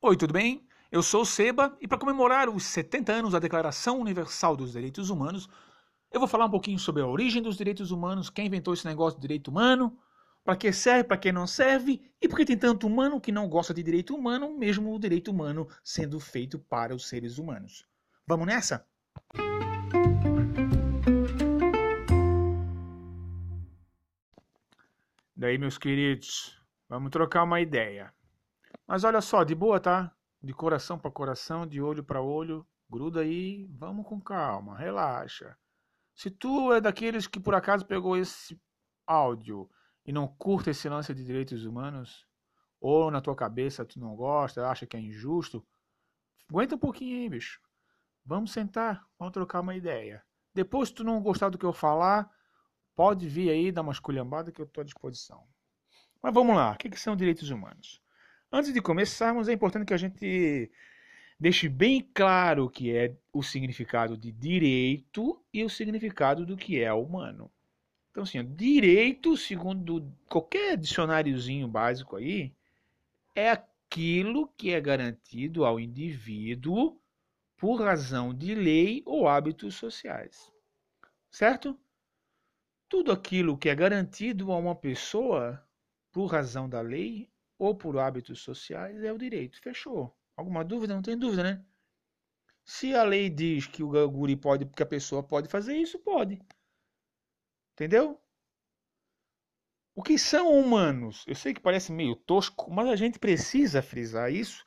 Oi, tudo bem? Eu sou o Seba e para comemorar os 70 anos da Declaração Universal dos Direitos Humanos, eu vou falar um pouquinho sobre a origem dos direitos humanos, quem inventou esse negócio de direito humano, para que serve, para que não serve e por que tem tanto humano que não gosta de direito humano, mesmo o direito humano sendo feito para os seres humanos. Vamos nessa? Daí, meus queridos, vamos trocar uma ideia. Mas olha só, de boa, tá? De coração para coração, de olho para olho. Gruda aí, vamos com calma, relaxa. Se tu é daqueles que por acaso pegou esse áudio e não curta esse lance de direitos humanos, ou na tua cabeça tu não gosta, acha que é injusto, aguenta um pouquinho aí, bicho. Vamos sentar, vamos trocar uma ideia. Depois, se tu não gostar do que eu falar, pode vir aí dar uma esculhambada que eu estou à disposição. Mas vamos lá, o que, que são direitos humanos? Antes de começarmos, é importante que a gente deixe bem claro o que é o significado de direito e o significado do que é humano. Então, assim, direito, segundo qualquer dicionáriozinho básico aí, é aquilo que é garantido ao indivíduo por razão de lei ou hábitos sociais. Certo? Tudo aquilo que é garantido a uma pessoa por razão da lei ou por hábitos sociais é o direito. Fechou. Alguma dúvida? Não tem dúvida, né? Se a lei diz que o guri pode, que a pessoa pode fazer isso, pode. Entendeu? O que são humanos? Eu sei que parece meio tosco, mas a gente precisa frisar isso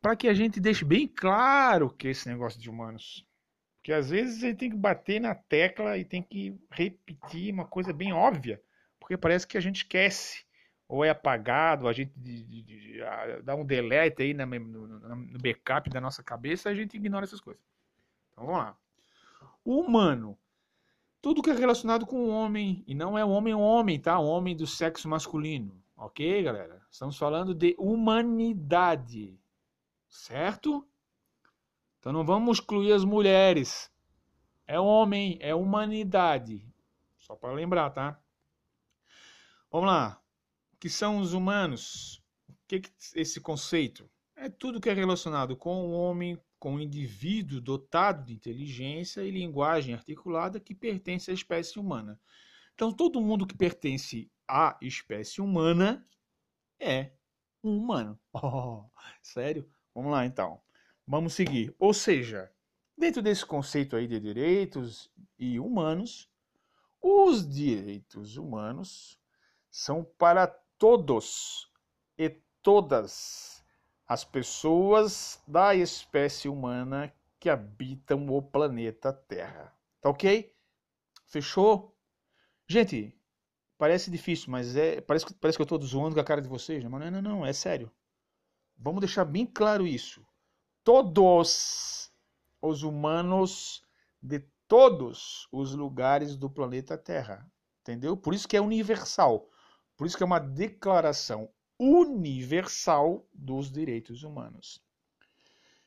para que a gente deixe bem claro que esse negócio de humanos. Porque às vezes a gente tem que bater na tecla e tem que repetir uma coisa bem óbvia, porque parece que a gente esquece ou é apagado, a gente dá um delete aí no, backup da nossa cabeça, a gente ignora essas coisas. Então vamos lá. O humano. Tudo que é relacionado com o homem, e não é homem homem, tá? Homem do sexo masculino. Ok, galera? Estamos falando de humanidade. Certo? Então não vamos excluir as mulheres. É homem, é humanidade. Só para lembrar, tá? Vamos lá que são os humanos? O que, que esse conceito? É tudo que é relacionado com o homem, com o indivíduo dotado de inteligência e linguagem articulada que pertence à espécie humana. Então, todo mundo que pertence à espécie humana é um humano. Oh, sério? Vamos lá então. Vamos seguir. Ou seja, dentro desse conceito aí de direitos e humanos, os direitos humanos são para todos e todas as pessoas da espécie humana que habitam o planeta Terra. Tá ok? Fechou? Gente, parece difícil, mas é parece, parece que eu estou zoando com a cara de vocês, né? mas não, não, não, é sério. Vamos deixar bem claro isso. Todos os humanos de todos os lugares do planeta Terra. Entendeu? Por isso que é universal. Por isso que é uma declaração universal dos direitos humanos.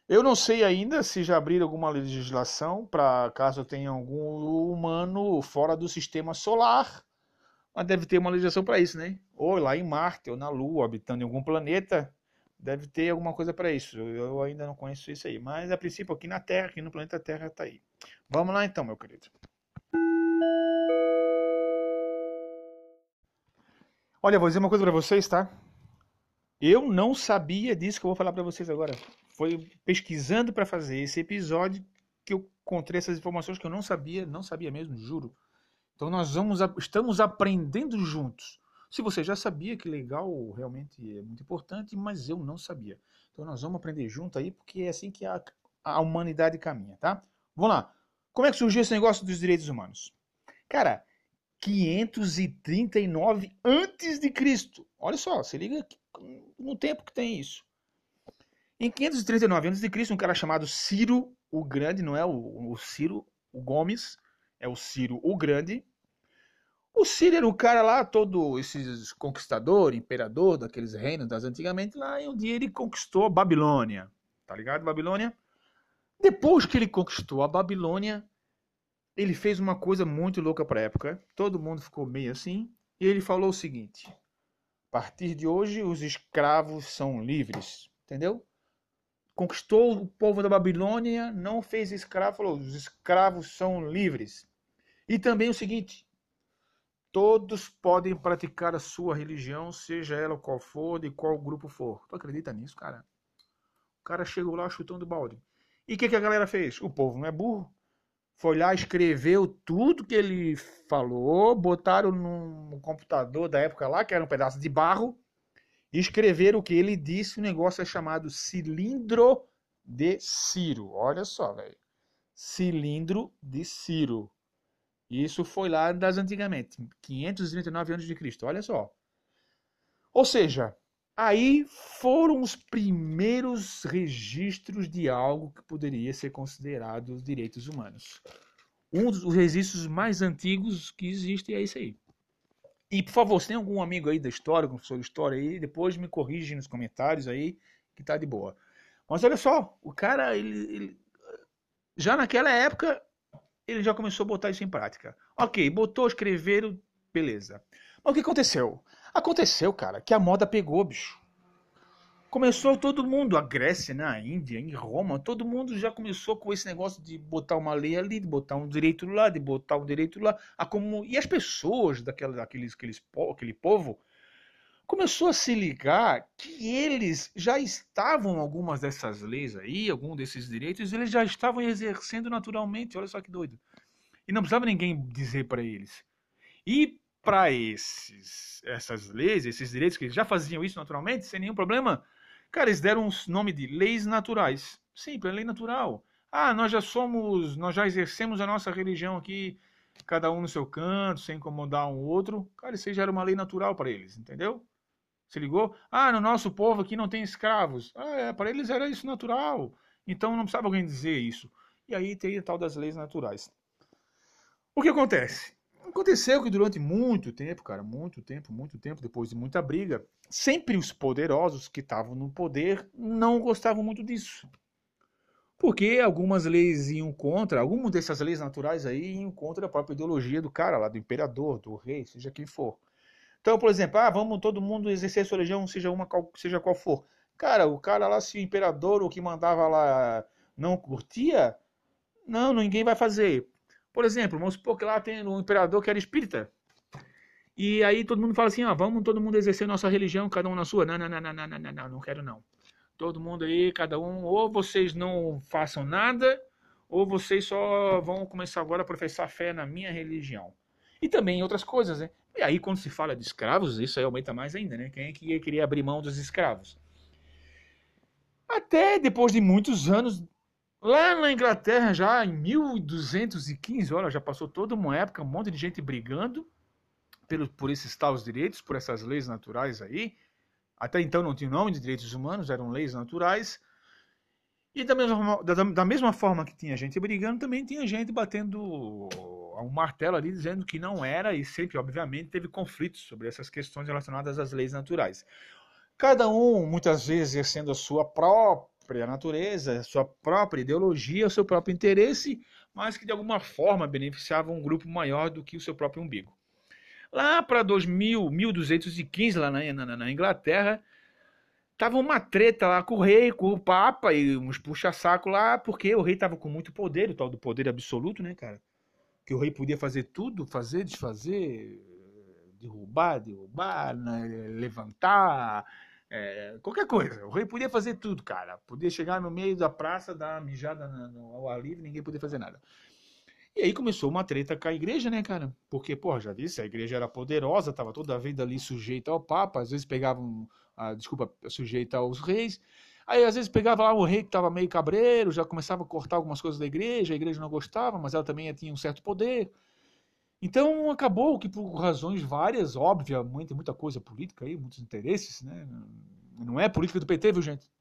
Eu não sei ainda se já abriram alguma legislação para caso tenha algum humano fora do sistema solar, mas deve ter uma legislação para isso, né? Ou lá em Marte, ou na Lua, habitando em algum planeta, deve ter alguma coisa para isso. Eu ainda não conheço isso aí, mas a princípio aqui na Terra, aqui no planeta Terra está aí. Vamos lá então, meu querido. Olha, vou dizer uma coisa para vocês, tá? Eu não sabia disso que eu vou falar para vocês agora. Foi pesquisando para fazer esse episódio que eu encontrei essas informações que eu não sabia, não sabia mesmo, juro. Então nós vamos, estamos aprendendo juntos. Se você já sabia, que legal, realmente é muito importante, mas eu não sabia. Então nós vamos aprender junto aí, porque é assim que a, a humanidade caminha, tá? Vamos lá. Como é que surgiu esse negócio dos direitos humanos? Cara, 539 antes de Cristo. Olha só, se liga no tempo que tem isso. Em 539 antes de Cristo, um cara chamado Ciro o Grande, não é o, o Ciro o Gomes, é o Ciro o Grande. O Ciro era o cara lá, todo esse conquistador, imperador daqueles reinos das antigamente lá, e um dia ele conquistou a Babilônia. Tá ligado, Babilônia? Depois que ele conquistou a Babilônia, ele fez uma coisa muito louca para a época. Todo mundo ficou meio assim. E ele falou o seguinte: a partir de hoje, os escravos são livres. Entendeu? conquistou o povo da Babilônia, não fez escravo, falou: os escravos são livres. E também o seguinte: todos podem praticar a sua religião, seja ela qual for, de qual grupo for. Tu acredita nisso, cara? O cara chegou lá chutando balde. E o que, que a galera fez? O povo não é burro. Foi lá, escreveu tudo que ele falou, botaram num computador da época lá, que era um pedaço de barro, e escreveram o que ele disse. O negócio é chamado cilindro de Ciro. Olha só, velho. Cilindro de Ciro. Isso foi lá das antigamente, 539 anos de Cristo. Olha só. Ou seja, aí foram os primeiros registros de algo que poderia ser considerado direitos humanos. Um dos registros mais antigos que existe é esse aí. E, por favor, se tem algum amigo aí da história, professor de história aí, depois me corrige nos comentários aí, que tá de boa. Mas olha só, o cara, ele, ele já naquela época, ele já começou a botar isso em prática. Ok, botou, escreveram, beleza. Mas o que aconteceu? Aconteceu, cara, que a moda pegou, bicho começou todo mundo, a Grécia, né, a Índia, em Roma, todo mundo já começou com esse negócio de botar uma lei ali, de botar um direito lá, de botar um direito lá, a como e as pessoas daquela, daqueles, aqueles, aquele povo começou a se ligar que eles já estavam algumas dessas leis aí, algum desses direitos, eles já estavam exercendo naturalmente. Olha só que doido. E não precisava ninguém dizer para eles. E para essas leis, esses direitos que já faziam isso naturalmente, sem nenhum problema, Cara, eles deram um nome de leis naturais. Simples, é lei natural. Ah, nós já somos, nós já exercemos a nossa religião aqui, cada um no seu canto, sem incomodar um outro. Cara, isso já era uma lei natural para eles, entendeu? Se ligou? Ah, no nosso povo aqui não tem escravos. Ah, é, para eles era isso natural. Então não precisava alguém dizer isso. E aí tem a tal das leis naturais. O que acontece? Aconteceu que durante muito tempo, cara, muito tempo, muito tempo, depois de muita briga, sempre os poderosos que estavam no poder não gostavam muito disso. Porque algumas leis iam contra, algumas dessas leis naturais aí iam contra a própria ideologia do cara lá, do imperador, do rei, seja quem for. Então, por exemplo, ah, vamos todo mundo exercer sua religião, seja uma seja qual for. Cara, o cara lá, se o imperador, o que mandava lá, não curtia, não, ninguém vai fazer. Por exemplo, vamos supor que lá tem um imperador que era espírita. E aí todo mundo fala assim, ó, vamos todo mundo exercer nossa religião, cada um na sua. Não, não, não, não, não, não, não, não quero não. Todo mundo aí, cada um, ou vocês não façam nada, ou vocês só vão começar agora a professar fé na minha religião. E também outras coisas, né? E aí quando se fala de escravos, isso aí aumenta mais ainda, né? Quem é que queria abrir mão dos escravos? Até depois de muitos anos Lá na Inglaterra, já em 1215, olha, já passou toda uma época, um monte de gente brigando pelo, por esses tais direitos, por essas leis naturais aí. Até então não tinha nome de direitos humanos, eram leis naturais. E da mesma, da, da mesma forma que tinha gente brigando, também tinha gente batendo um martelo ali, dizendo que não era, e sempre, obviamente, teve conflitos sobre essas questões relacionadas às leis naturais. Cada um, muitas vezes, exercendo a sua própria própria natureza, sua própria ideologia, o seu próprio interesse, mas que de alguma forma beneficiava um grupo maior do que o seu próprio umbigo. Lá para 2000, 1215, lá na, na, na Inglaterra, tava uma treta lá com o rei, com o papa e uns puxa-saco lá, porque o rei tava com muito poder, o tal do poder absoluto, né, cara? Que o rei podia fazer tudo, fazer, desfazer, derrubar, derrubar, né, levantar, é, qualquer coisa. O rei podia fazer tudo, cara. Podia chegar no meio da praça, dar uma mijada no, ao ar livre, ninguém podia fazer nada. E aí começou uma treta com a igreja, né, cara? Porque, pô, já disse, a igreja era poderosa, tava toda a vida ali sujeita ao Papa, às vezes pegavam, a, desculpa, sujeita aos reis. Aí às vezes pegava lá o rei que estava meio cabreiro, já começava a cortar algumas coisas da igreja, a igreja não gostava, mas ela também tinha um certo poder. Então acabou que por razões várias, obviamente, muita coisa política aí, muitos interesses, né? Não é política do PT, viu, gente?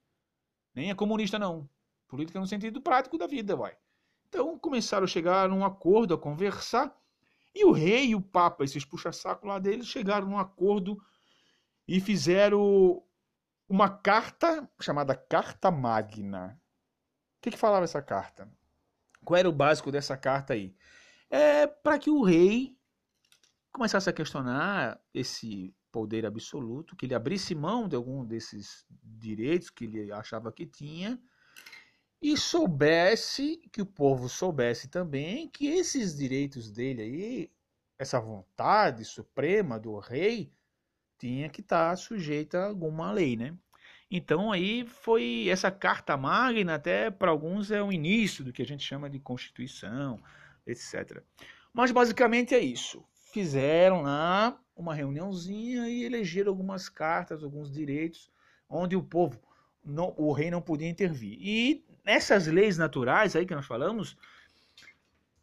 Nem é comunista, não. Política no sentido prático da vida, vai. Então começaram a chegar num acordo, a conversar, e o rei e o papa, esses puxa-saco lá deles, chegaram num acordo e fizeram uma carta chamada Carta Magna. O que, que falava essa carta? Qual era o básico dessa carta aí? É para que o rei começasse a questionar esse poder absoluto, que ele abrisse mão de algum desses direitos que ele achava que tinha, e soubesse, que o povo soubesse também que esses direitos dele aí, essa vontade suprema do rei, tinha que estar tá sujeita a alguma lei, né? Então aí foi essa carta magna, até para alguns é o início do que a gente chama de Constituição, etc. Mas basicamente é isso. Fizeram lá uma reuniãozinha e elegeram algumas cartas, alguns direitos, onde o povo, não, o rei não podia intervir. E nessas leis naturais aí que nós falamos,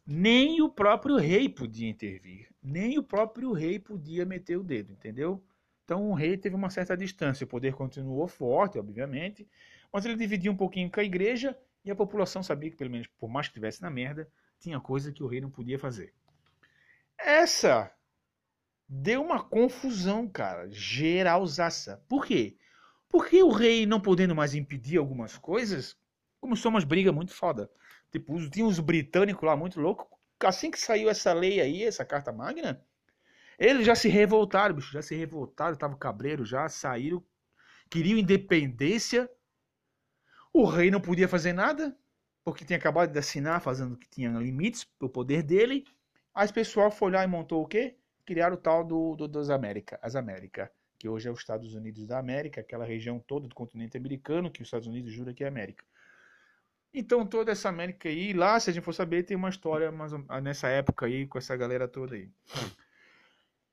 nem o próprio rei podia intervir, nem o próprio rei podia meter o dedo, entendeu? Então o rei teve uma certa distância, o poder continuou forte, obviamente, mas ele dividia um pouquinho com a igreja e a população sabia que, pelo menos, por mais que estivesse na merda, tinha coisa que o rei não podia fazer. Essa deu uma confusão, cara, geralzaça. Por quê? Porque o rei não podendo mais impedir algumas coisas, começou umas brigas muito foda. Tipo, tinha uns britânicos lá muito loucos. Assim que saiu essa lei aí, essa carta magna, eles já se revoltaram, bicho, já se revoltaram, estavam cabreiro já, saíram, queriam independência. O rei não podia fazer nada, porque tinha acabado de assinar, fazendo que tinha limites para o poder dele. Aí o pessoal foi lá e montou o quê? Criaram o tal do, do, das Américas, as Américas, que hoje é os Estados Unidos da América, aquela região toda do continente americano, que os Estados Unidos jura que é América. Então toda essa América aí, lá, se a gente for saber, tem uma história mais, nessa época aí, com essa galera toda aí.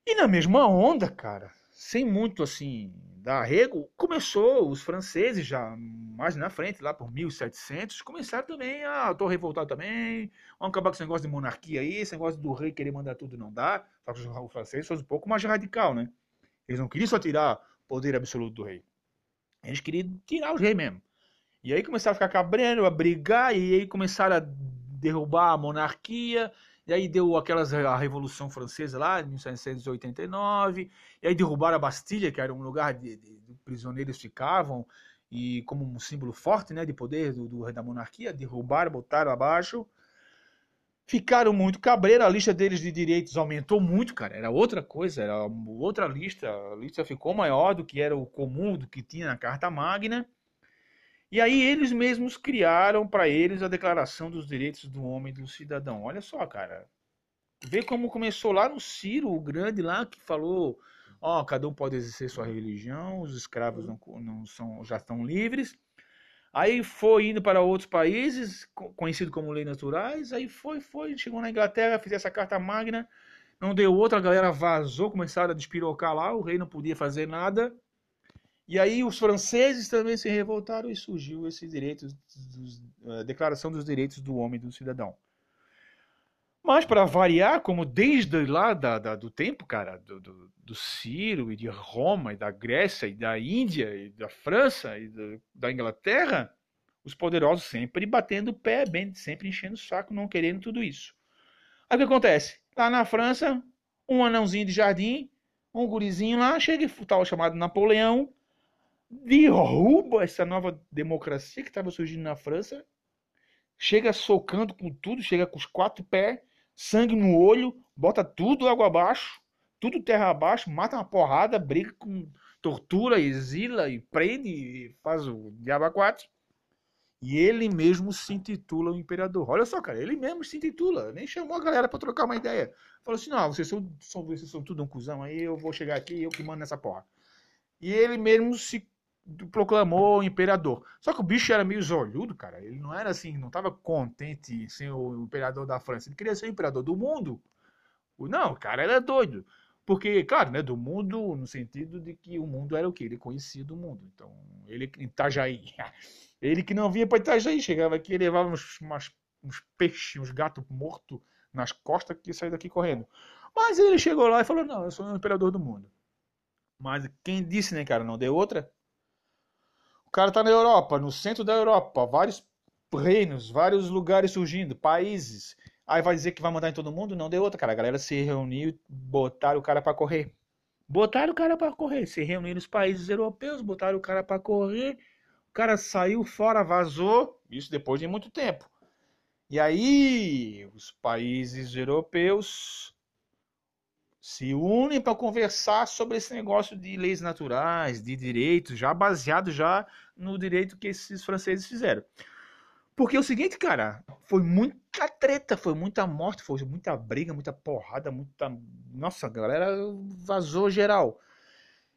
E na mesma onda, cara, sem muito assim dar arrego, começou os franceses já mais na frente, lá por 1700, começaram também a, tô revoltado também, vamos acabar com esse negócio de monarquia aí, esse negócio do rei querer mandar tudo não dá, só que o francês foi um pouco mais radical, né? Eles não queriam só tirar poder absoluto do rei, eles queriam tirar o rei mesmo. E aí começaram a ficar cabreiro, a brigar, e aí começaram a derrubar a monarquia, e aí deu aquelas a Revolução Francesa lá, em 1789, e aí derrubaram a Bastilha, que era um lugar de, de, de prisioneiros ficavam, e como um símbolo forte, né, de poder do, do, da monarquia, derrubaram, botaram abaixo. Ficaram muito cabreiro, a lista deles de direitos aumentou muito, cara. Era outra coisa, era outra lista. A lista ficou maior do que era o comum, do que tinha na Carta Magna. E aí eles mesmos criaram para eles a Declaração dos Direitos do Homem e do Cidadão. Olha só, cara. Vê como começou lá no Ciro, o grande lá, que falou, ó, cada um pode exercer sua religião, os escravos não, não são, já estão livres. Aí foi indo para outros países, conhecido como leis naturais, aí foi, foi, chegou na Inglaterra, fez essa carta magna, não deu outra, a galera vazou, começaram a despirocar lá, o rei não podia fazer nada. E aí os franceses também se revoltaram e surgiu esse direito, a Declaração dos Direitos do Homem e do Cidadão. Mas para variar, como desde lá da, da, do tempo, cara, do, do, do, Ciro e de Roma e da Grécia e da Índia e da França e do, da Inglaterra, os poderosos sempre batendo o pé, bem, sempre enchendo o saco, não querendo tudo isso. Aí o que acontece? Lá na França, um anãozinho de jardim, um gurizinho lá, chega e tal chamado Napoleão, derruba essa nova democracia que estava surgindo na França, chega socando com tudo, chega com os quatro pés, sangue no olho, bota tudo água abaixo, tudo terra abaixo, mata uma porrada, briga com tortura, exila e prende e faz o diabo quatro. E ele mesmo se intitula o imperador. Olha só, cara, ele mesmo se intitula. Nem chamou a galera para trocar uma ideia. Falou assim: não, vocês são, são, vocês são tudo um cuzão aí, eu vou chegar aqui eu que mando nessa porra. E ele mesmo se proclamou imperador. Só que o bicho era meio zolhudo, cara. Ele não era assim, não estava contente em ser o imperador da França. Ele queria ser o imperador do mundo. Não, cara era doido. Porque, claro, né, do mundo no sentido de que o mundo era o que? Ele conhecia do mundo. Então, ele em Itajaí. Ele que não vinha para Itajaí, chegava aqui e levava uns, umas, uns peixes, uns gatos mortos nas costas que saía daqui correndo. Mas ele chegou lá e falou: Não, eu sou o imperador do mundo. Mas quem disse, né, cara, não deu outra? O cara tá na Europa, no centro da Europa, vários reinos, vários lugares surgindo, países. Aí vai dizer que vai mandar em todo mundo? Não deu outra, cara. A galera se reuniu e botaram o cara para correr. Botaram o cara para correr. Se reuniram os países europeus, botaram o cara para correr. O cara saiu fora, vazou. Isso depois de muito tempo. E aí, os países europeus se unem para conversar sobre esse negócio de leis naturais, de direitos, já baseado já no direito que esses franceses fizeram. Porque é o seguinte, cara, foi muita treta, foi muita morte, foi muita briga, muita porrada, muita. Nossa, a galera vazou geral.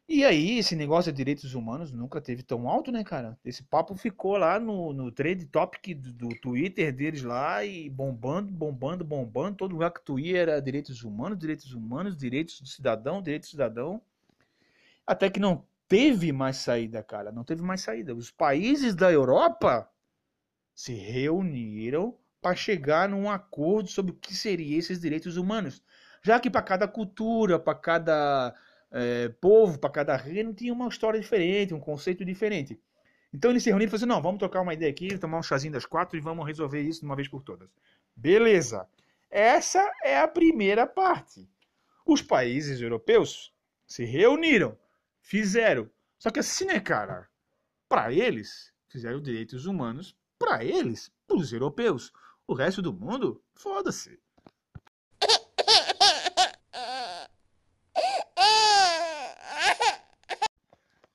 E aí, esse negócio de direitos humanos nunca teve tão alto, né, cara? Esse papo ficou lá no, no trade topic do, do Twitter deles lá e bombando, bombando, bombando. Todo lugar que tu ia era direitos humanos, direitos humanos, direitos do cidadão, direitos do cidadão. Até que não teve mais saída, cara. Não teve mais saída. Os países da Europa se reuniram para chegar num acordo sobre o que seriam esses direitos humanos. Já que para cada cultura, para cada é, povo, para cada reino, tinha uma história diferente, um conceito diferente. Então eles se reuniram e falaram assim, não, vamos trocar uma ideia aqui, tomar um chazinho das quatro e vamos resolver isso de uma vez por todas. Beleza. Essa é a primeira parte. Os países europeus se reuniram, fizeram. Só que assim, né, cara? Para eles, fizeram direitos humanos para eles, para os europeus. O resto do mundo, foda-se.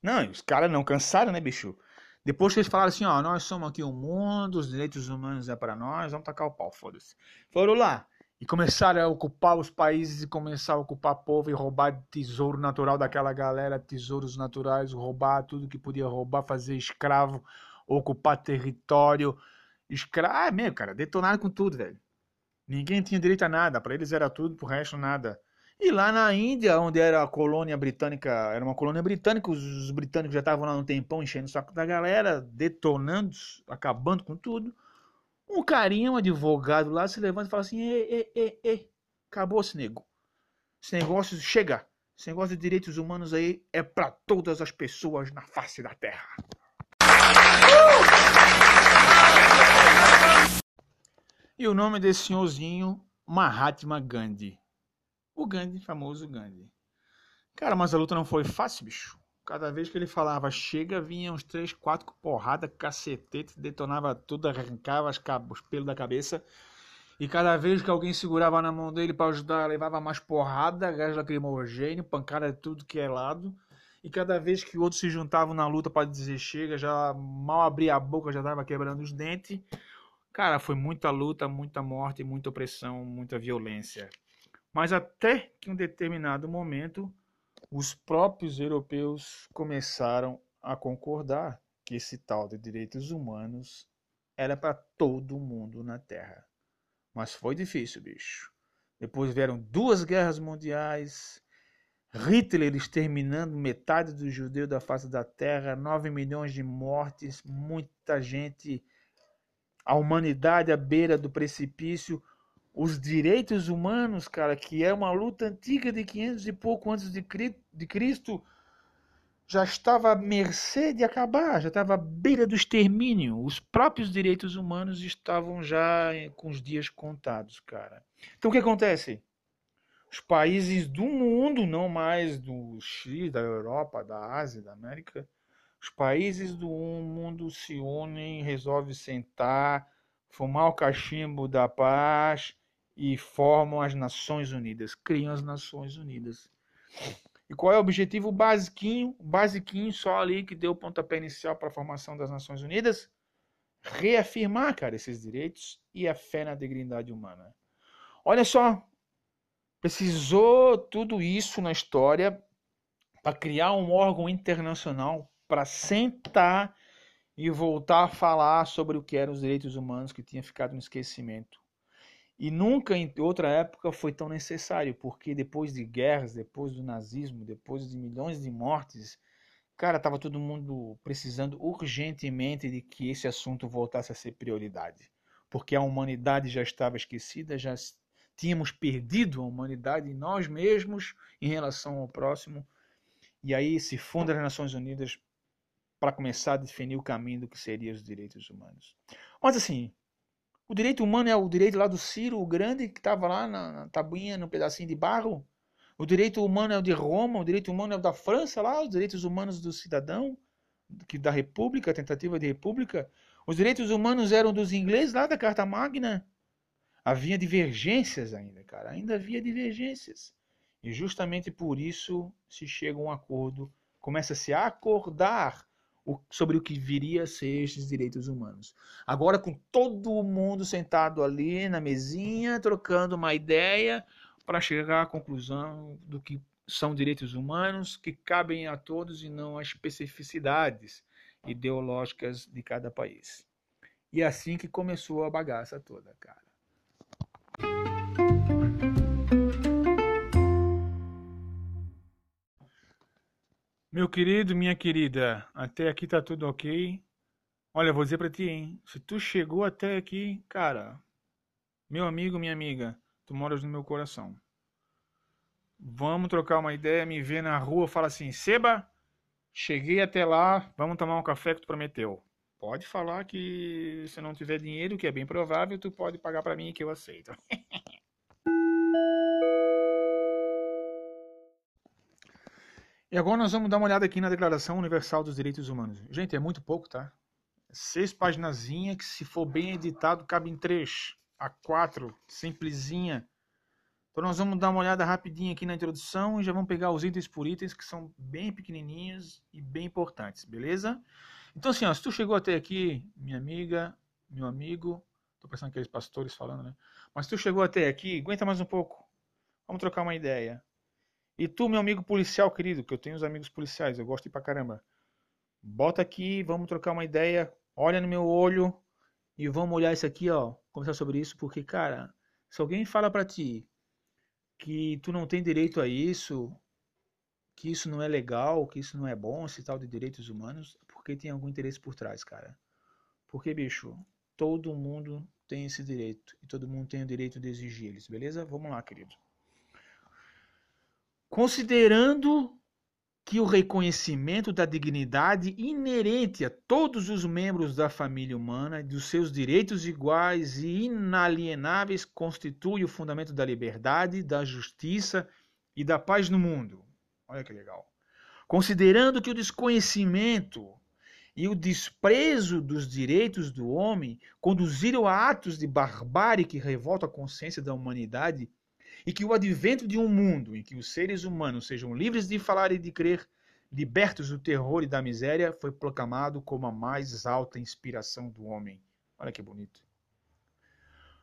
Não, os caras não cansaram, né, bicho? Depois que eles falaram assim, ó, nós somos aqui o mundo, os direitos humanos é para nós, vamos tacar o pau, foda-se. Foram lá e começaram a ocupar os países e começar a ocupar povo e roubar tesouro natural daquela galera, tesouros naturais, roubar tudo que podia roubar, fazer escravo, ocupar território, escravo. Ah, meu, cara, detonaram com tudo, velho. Ninguém tinha direito a nada, para eles era tudo, pro resto nada. E lá na Índia, onde era a colônia britânica, era uma colônia britânica, os britânicos já estavam lá um tempão enchendo o saco da galera, detonando, acabando com tudo. Um carinha, um advogado lá, se levanta e fala assim: ei, ei, ei, acabou esse nego. Esse negócio chega. Esse negócio de direitos humanos aí é para todas as pessoas na face da terra. E o nome desse senhorzinho, Mahatma Gandhi. O Gandhi, famoso Gandhi. Cara, mas a luta não foi fácil, bicho. Cada vez que ele falava chega, vinha uns três, quatro porrada, cacetete, detonava tudo, arrancava os pelos da cabeça. E cada vez que alguém segurava na mão dele para ajudar, levava mais porrada, gás lacrimogêneo, pancada de tudo que é lado. E cada vez que outros se juntavam na luta para dizer chega, já mal abria a boca, já estava quebrando os dentes. Cara, foi muita luta, muita morte, muita opressão, muita violência. Mas até que em um determinado momento, os próprios europeus começaram a concordar que esse tal de direitos humanos era para todo mundo na Terra. Mas foi difícil, bicho. Depois vieram duas guerras mundiais, Hitler exterminando metade dos judeus da face da terra, 9 milhões de mortes, muita gente, a humanidade à beira do precipício, os direitos humanos, cara, que é uma luta antiga de 500 e pouco antes de Cristo, já estava à mercê de acabar, já estava à beira do extermínio. Os próprios direitos humanos estavam já com os dias contados, cara. Então o que acontece? Os países do mundo, não mais do X, da Europa, da Ásia, da América, os países do mundo se unem, resolvem sentar, fumar o cachimbo da paz e formam as Nações Unidas, criam as Nações Unidas. E qual é o objetivo basiquinho, basiquinho só ali que deu o pontapé inicial para a formação das Nações Unidas? Reafirmar, cara, esses direitos e a fé na dignidade humana. Olha só, precisou tudo isso na história para criar um órgão internacional para sentar e voltar a falar sobre o que eram os direitos humanos que tinha ficado no esquecimento. E nunca em outra época foi tão necessário, porque depois de guerras, depois do nazismo, depois de milhões de mortes, cara, estava todo mundo precisando urgentemente de que esse assunto voltasse a ser prioridade. Porque a humanidade já estava esquecida, já tínhamos perdido a humanidade nós mesmos em relação ao próximo. E aí se funda as Nações Unidas para começar a definir o caminho do que seriam os direitos humanos. Mas assim, o direito humano é o direito lá do Ciro, o grande, que estava lá na, na tabuinha, no pedacinho de barro. O direito humano é o de Roma, o direito humano é o da França, lá, os direitos humanos do cidadão, que da República, a tentativa de República. Os direitos humanos eram dos ingleses lá da Carta Magna. Havia divergências ainda, cara, ainda havia divergências. E justamente por isso se chega a um acordo, começa-se a acordar sobre o que viria a ser estes direitos humanos. Agora, com todo mundo sentado ali na mesinha, trocando uma ideia para chegar à conclusão do que são direitos humanos que cabem a todos e não às especificidades ideológicas de cada país. E é assim que começou a bagaça toda, cara. Meu querido, minha querida, até aqui tá tudo ok. Olha, vou dizer pra ti, hein? Se tu chegou até aqui, cara, meu amigo, minha amiga, tu moras no meu coração. Vamos trocar uma ideia, me ver na rua, fala assim, Seba, cheguei até lá, vamos tomar um café que tu prometeu. Pode falar que se não tiver dinheiro, que é bem provável, tu pode pagar para mim que eu aceito. E agora nós vamos dar uma olhada aqui na Declaração Universal dos Direitos Humanos. Gente, é muito pouco, tá? Seis paginazinha que se for bem editado cabe em três a quatro, simplesinha. Então nós vamos dar uma olhada rapidinho aqui na introdução e já vamos pegar os itens por itens que são bem pequenininhos e bem importantes, beleza? Então assim, ó, se tu chegou até aqui, minha amiga, meu amigo, tô pensando aqueles pastores falando, né? Mas se tu chegou até aqui, aguenta mais um pouco. Vamos trocar uma ideia. E tu, meu amigo policial querido, que eu tenho os amigos policiais, eu gosto de pra caramba. Bota aqui, vamos trocar uma ideia, olha no meu olho e vamos olhar isso aqui, ó, conversar sobre isso, porque, cara, se alguém fala para ti que tu não tem direito a isso, que isso não é legal, que isso não é bom, esse tal de direitos humanos, porque tem algum interesse por trás, cara. Porque, bicho, todo mundo tem esse direito e todo mundo tem o direito de exigir eles, beleza? Vamos lá, querido. Considerando que o reconhecimento da dignidade inerente a todos os membros da família humana dos seus direitos iguais e inalienáveis constitui o fundamento da liberdade, da justiça e da paz no mundo. Olha que legal. Considerando que o desconhecimento e o desprezo dos direitos do homem conduziram a atos de barbárie que revoltam a consciência da humanidade e que o advento de um mundo em que os seres humanos sejam livres de falar e de crer, libertos do terror e da miséria, foi proclamado como a mais alta inspiração do homem. Olha que bonito.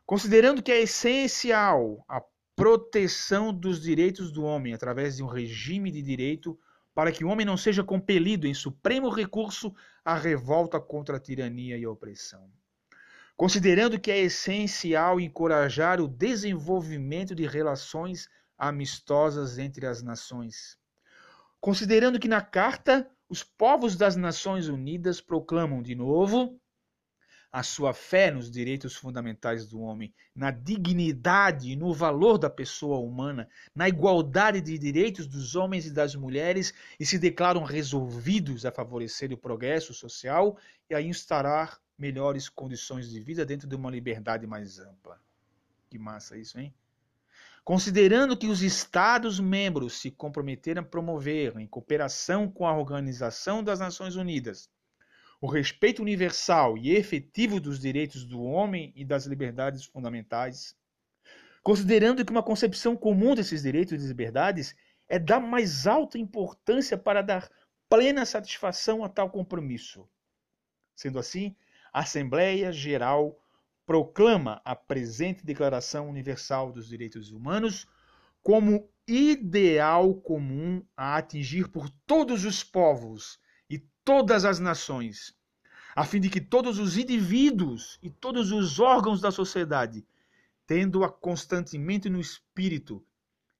Considerando que é essencial a proteção dos direitos do homem através de um regime de direito para que o homem não seja compelido em supremo recurso à revolta contra a tirania e a opressão considerando que é essencial encorajar o desenvolvimento de relações amistosas entre as nações. Considerando que na carta os povos das Nações Unidas proclamam de novo a sua fé nos direitos fundamentais do homem, na dignidade e no valor da pessoa humana, na igualdade de direitos dos homens e das mulheres e se declaram resolvidos a favorecer o progresso social e a instaurar melhores condições de vida dentro de uma liberdade mais ampla. Que massa isso, hein? Considerando que os Estados-membros se comprometeram a promover, em cooperação com a Organização das Nações Unidas, o respeito universal e efetivo dos direitos do homem e das liberdades fundamentais, considerando que uma concepção comum desses direitos e liberdades é da mais alta importância para dar plena satisfação a tal compromisso. Sendo assim, a Assembleia Geral proclama a presente Declaração Universal dos Direitos Humanos como ideal comum a atingir por todos os povos e todas as nações, a fim de que todos os indivíduos e todos os órgãos da sociedade, tendo-a constantemente no espírito,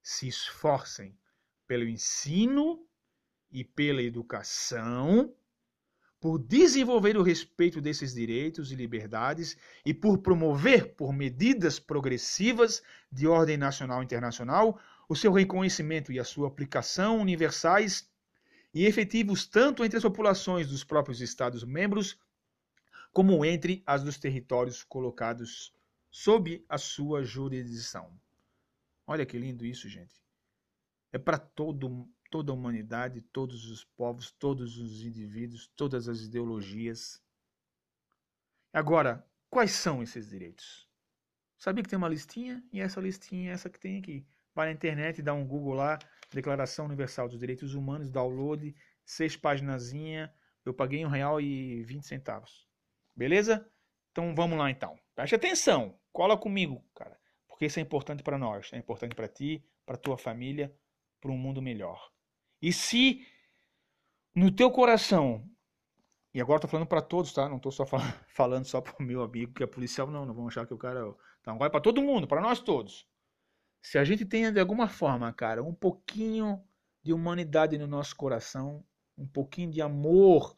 se esforcem pelo ensino e pela educação por desenvolver o respeito desses direitos e liberdades e por promover, por medidas progressivas de ordem nacional e internacional, o seu reconhecimento e a sua aplicação universais e efetivos tanto entre as populações dos próprios Estados-membros, como entre as dos territórios colocados sob a sua jurisdição. Olha que lindo isso, gente. É para todo toda a humanidade, todos os povos, todos os indivíduos, todas as ideologias. Agora, quais são esses direitos? Sabia que tem uma listinha? E essa listinha é essa que tem aqui. Vai na internet, dá um Google lá, Declaração Universal dos Direitos Humanos, download, seis paginazinha, eu paguei um real e vinte centavos. Beleza? Então vamos lá então. Preste atenção. Cola comigo, cara. Porque isso é importante para nós. É importante para ti, para tua família, para um mundo melhor. E se no teu coração, e agora estou falando para todos, tá? Não estou só falando só para o meu amigo que é policial, não. Não vamos achar que o cara. Tá, agora é para todo mundo, para nós todos. Se a gente tem de alguma forma, cara, um pouquinho de humanidade no nosso coração, um pouquinho de amor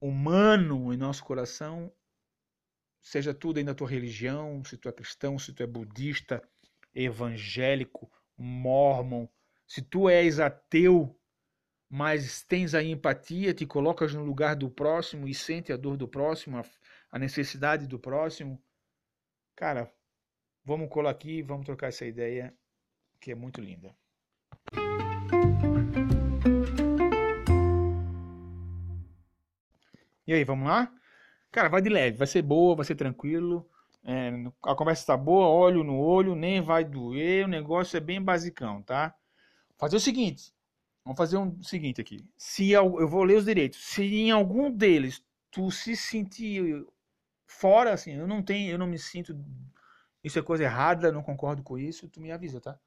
humano em nosso coração, seja tudo aí na tua religião, se tu é cristão, se tu é budista, evangélico, mormon, se tu és ateu, mas tens a empatia, te colocas no lugar do próximo e sente a dor do próximo, a necessidade do próximo, cara, vamos colar aqui, vamos trocar essa ideia que é muito linda. E aí, vamos lá? Cara, vai de leve, vai ser boa, vai ser tranquilo. É, a conversa está boa, olho no olho, nem vai doer, o negócio é bem basicão, tá? Fazer o seguinte, vamos fazer o um seguinte aqui. Se eu, eu vou ler os direitos, se em algum deles tu se sentir fora, assim, eu não tenho, eu não me sinto, isso é coisa errada, não concordo com isso, tu me avisa, tá?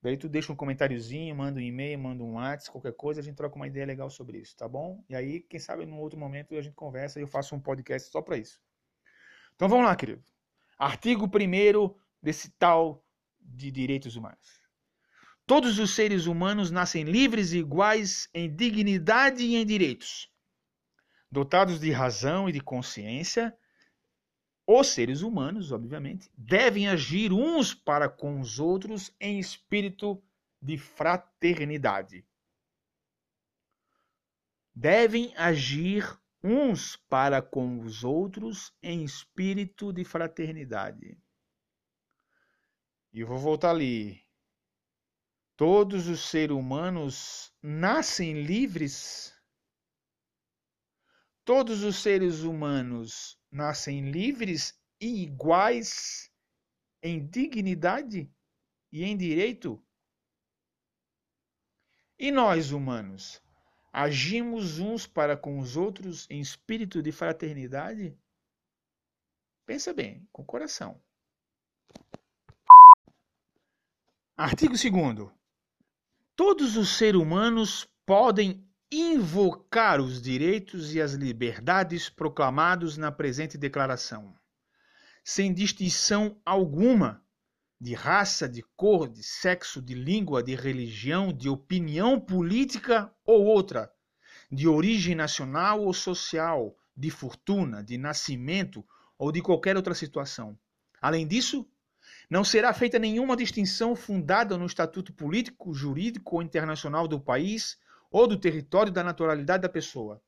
Daí tu deixa um comentáriozinho, manda um e-mail, manda um WhatsApp, qualquer coisa, a gente troca uma ideia legal sobre isso, tá bom? E aí, quem sabe, num outro momento a gente conversa e eu faço um podcast só para isso. Então vamos lá, querido. Artigo 1 desse tal de direitos humanos. Todos os seres humanos nascem livres e iguais em dignidade e em direitos, dotados de razão e de consciência, os seres humanos, obviamente, devem agir uns para com os outros em espírito de fraternidade. Devem agir uns para com os outros em espírito de fraternidade. E eu vou voltar ali. Todos os seres humanos nascem livres. Todos os seres humanos nascem livres e iguais em dignidade e em direito? E nós, humanos, agimos uns para com os outros em espírito de fraternidade? Pensa bem, com o coração. Artigo 2. Todos os seres humanos podem invocar os direitos e as liberdades proclamados na presente declaração, sem distinção alguma de raça, de cor, de sexo, de língua, de religião, de opinião política ou outra, de origem nacional ou social, de fortuna, de nascimento ou de qualquer outra situação. Além disso, não será feita nenhuma distinção fundada no estatuto político, jurídico ou internacional do país ou do território da naturalidade da pessoa,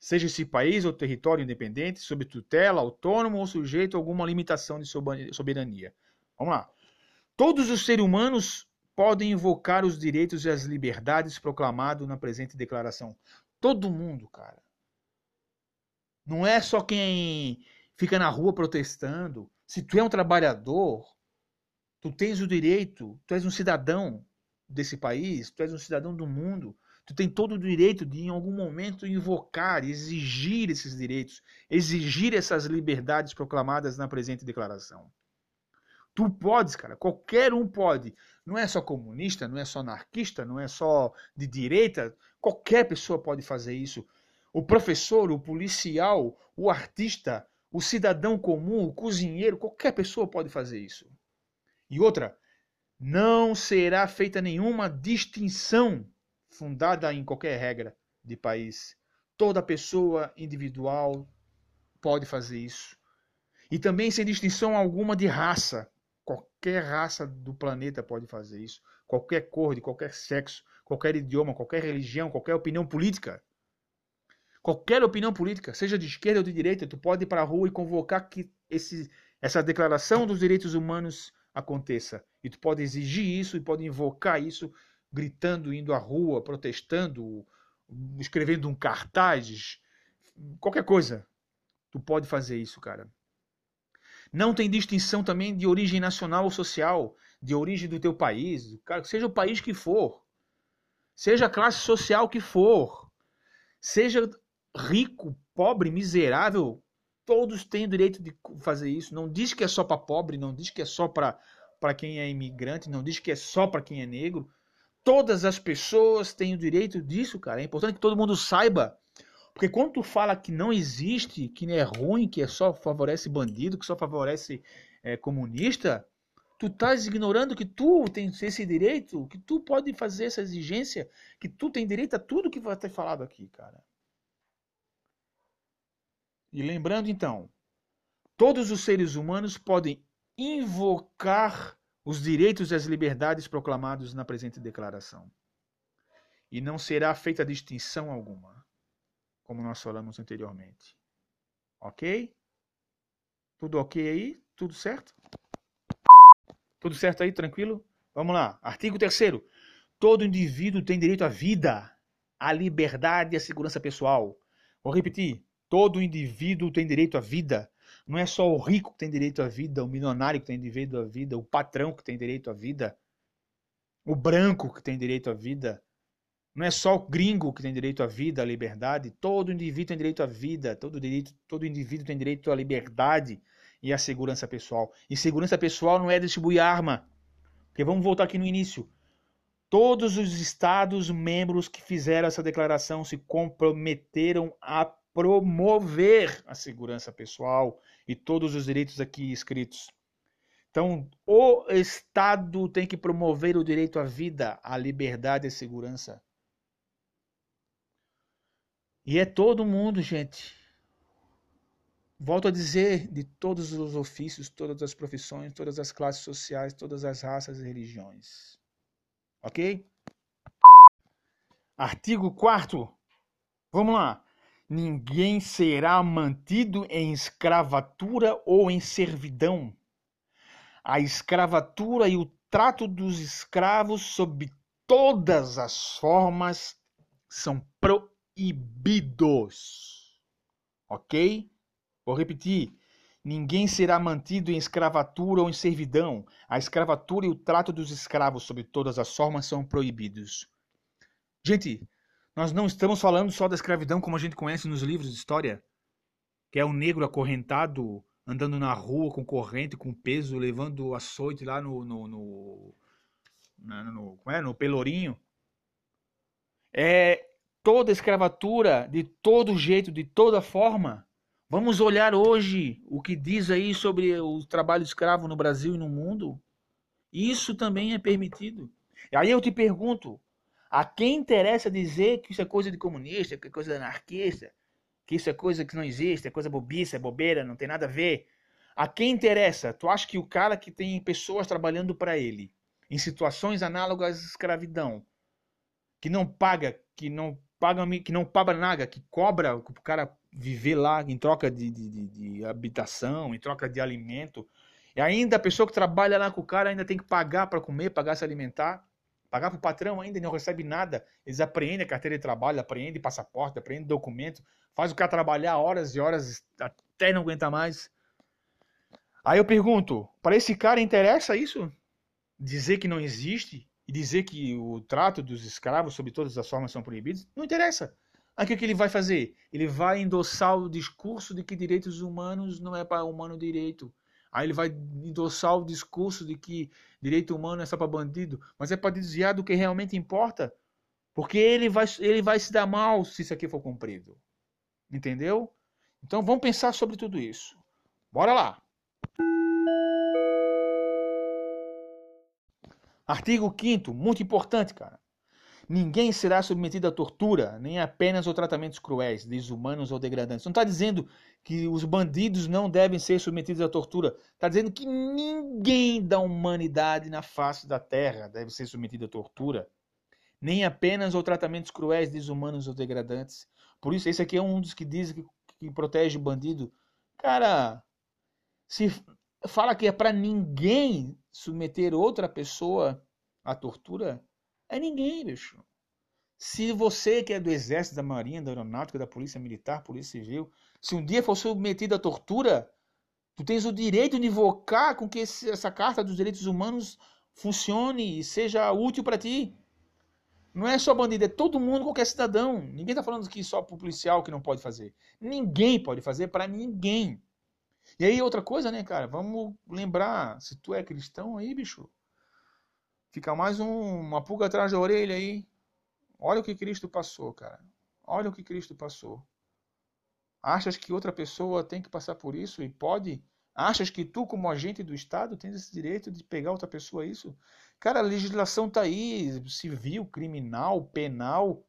seja esse país ou território independente, sob tutela, autônomo ou sujeito a alguma limitação de soberania. Vamos lá. Todos os seres humanos podem invocar os direitos e as liberdades proclamados na presente declaração. Todo mundo, cara. Não é só quem fica na rua protestando. Se tu é um trabalhador, tu tens o direito, tu és um cidadão desse país, tu és um cidadão do mundo. Tu tem todo o direito de, em algum momento, invocar, exigir esses direitos, exigir essas liberdades proclamadas na presente declaração. Tu podes, cara, qualquer um pode. Não é só comunista, não é só anarquista, não é só de direita. Qualquer pessoa pode fazer isso. O professor, o policial, o artista, o cidadão comum, o cozinheiro, qualquer pessoa pode fazer isso. E outra, não será feita nenhuma distinção fundada em qualquer regra de país. Toda pessoa individual pode fazer isso. E também sem distinção alguma de raça. Qualquer raça do planeta pode fazer isso. Qualquer cor, de qualquer sexo, qualquer idioma, qualquer religião, qualquer opinião política. Qualquer opinião política, seja de esquerda ou de direita, tu pode ir para a rua e convocar que esse, essa declaração dos direitos humanos aconteça. E tu pode exigir isso e pode invocar isso gritando, indo à rua, protestando, escrevendo um cartaz, qualquer coisa. Tu pode fazer isso, cara. Não tem distinção também de origem nacional ou social, de origem do teu país, cara, seja o país que for, seja a classe social que for, Seja rico, pobre, miserável, todos têm o direito de fazer isso. Não diz que é só para pobre, não diz que é só para quem é imigrante, não diz que é só para quem é negro. Todas as pessoas têm o direito disso, cara. É importante que todo mundo saiba. Porque quando tu fala que não existe, que é ruim, que é só favorece bandido, que só favorece é, comunista, tu estás ignorando que tu tens esse direito, que tu pode fazer essa exigência, que tu tem direito a tudo que vai ter falado aqui, cara. E lembrando então, todos os seres humanos podem invocar os direitos e as liberdades proclamados na presente declaração. E não será feita distinção alguma, como nós falamos anteriormente. Ok? Tudo ok aí? Tudo certo? Tudo certo aí? Tranquilo? Vamos lá. Artigo 3. Todo indivíduo tem direito à vida, à liberdade e à segurança pessoal. Vou repetir. Todo indivíduo tem direito à vida, não é só o rico que tem direito à vida, o milionário que tem direito à vida, o patrão que tem direito à vida, o branco que tem direito à vida. Não é só o gringo que tem direito à vida, à liberdade. Todo indivíduo tem direito à vida, todo, direito, todo indivíduo tem direito à liberdade e à segurança pessoal. E segurança pessoal não é distribuir arma. Porque vamos voltar aqui no início. Todos os estados membros que fizeram essa declaração se comprometeram a promover a segurança pessoal e todos os direitos aqui escritos. Então, o Estado tem que promover o direito à vida, à liberdade e à segurança. E é todo mundo, gente. Volto a dizer, de todos os ofícios, todas as profissões, todas as classes sociais, todas as raças e religiões. Ok? Artigo 4 Vamos lá ninguém será mantido em escravatura ou em servidão. A escravatura e o trato dos escravos sob todas as formas são proibidos. Ok? Vou repetir. Ninguém será mantido em escravatura ou em servidão. A escravatura e o trato dos escravos sob todas as formas são proibidos. Gente, nós não estamos falando só da escravidão como a gente conhece nos livros de história, que é o negro acorrentado andando na rua com corrente, com peso, levando açoite lá no, no, no, no, no, é, no pelourinho. É toda escravatura, de todo jeito, de toda forma. Vamos olhar hoje o que diz aí sobre o trabalho escravo no Brasil e no mundo. Isso também é permitido. E aí eu te pergunto, a quem interessa dizer que isso é coisa de comunista, que é coisa de anarquista, que isso é coisa que não existe, é coisa bobiça, é bobeira, não tem nada a ver. A quem interessa? Tu acha que o cara que tem pessoas trabalhando para ele, em situações análogas à escravidão, que não paga, que não paga, que não paga nada, que cobra o cara viver lá em troca de, de, de, habitação, em troca de alimento, e ainda a pessoa que trabalha lá com o cara ainda tem que pagar para comer, pagar se alimentar. Pagar para o patrão ainda não recebe nada. Eles apreendem a carteira de trabalho, apreendem passaporte, apreendem documento, faz o cara trabalhar horas e horas até não aguentar mais. Aí eu pergunto, para esse cara interessa isso? Dizer que não existe e dizer que o trato dos escravos sob todas as formas são proibidos? Não interessa. Aí o que, que ele vai fazer? Ele vai endossar o discurso de que direitos humanos não é para humano direito. Aí ele vai endossar o discurso de que direito humano é só para bandido, mas é para desviar do que realmente importa. Porque ele vai, ele vai se dar mal se isso aqui for cumprido. Entendeu? Então vamos pensar sobre tudo isso. Bora lá! Artigo 5 muito importante, cara. Ninguém será submetido à tortura, nem apenas a tratamentos cruéis, desumanos ou degradantes. Não está dizendo que os bandidos não devem ser submetidos à tortura. Está dizendo que ninguém da humanidade na face da terra deve ser submetido à tortura, nem apenas a tratamentos cruéis, desumanos ou degradantes. Por isso, esse aqui é um dos que diz que, que protege o bandido. Cara, se fala que é para ninguém submeter outra pessoa à tortura, é ninguém, bicho. Se você que é do Exército, da Marinha, da Aeronáutica, da Polícia Militar, Polícia Civil, se um dia for submetido à tortura, tu tens o direito de invocar com que esse, essa Carta dos Direitos Humanos funcione e seja útil para ti. Não é só bandido, é todo mundo, qualquer cidadão. Ninguém está falando que só pro policial que não pode fazer. Ninguém pode fazer para ninguém. E aí, outra coisa, né, cara? Vamos lembrar, se tu é cristão aí, bicho, fica mais um, uma pulga atrás da orelha aí. Olha o que Cristo passou, cara. Olha o que Cristo passou. Achas que outra pessoa tem que passar por isso e pode? Achas que tu, como agente do Estado, tens esse direito de pegar outra pessoa isso? Cara, a legislação tá aí, civil, criminal, penal.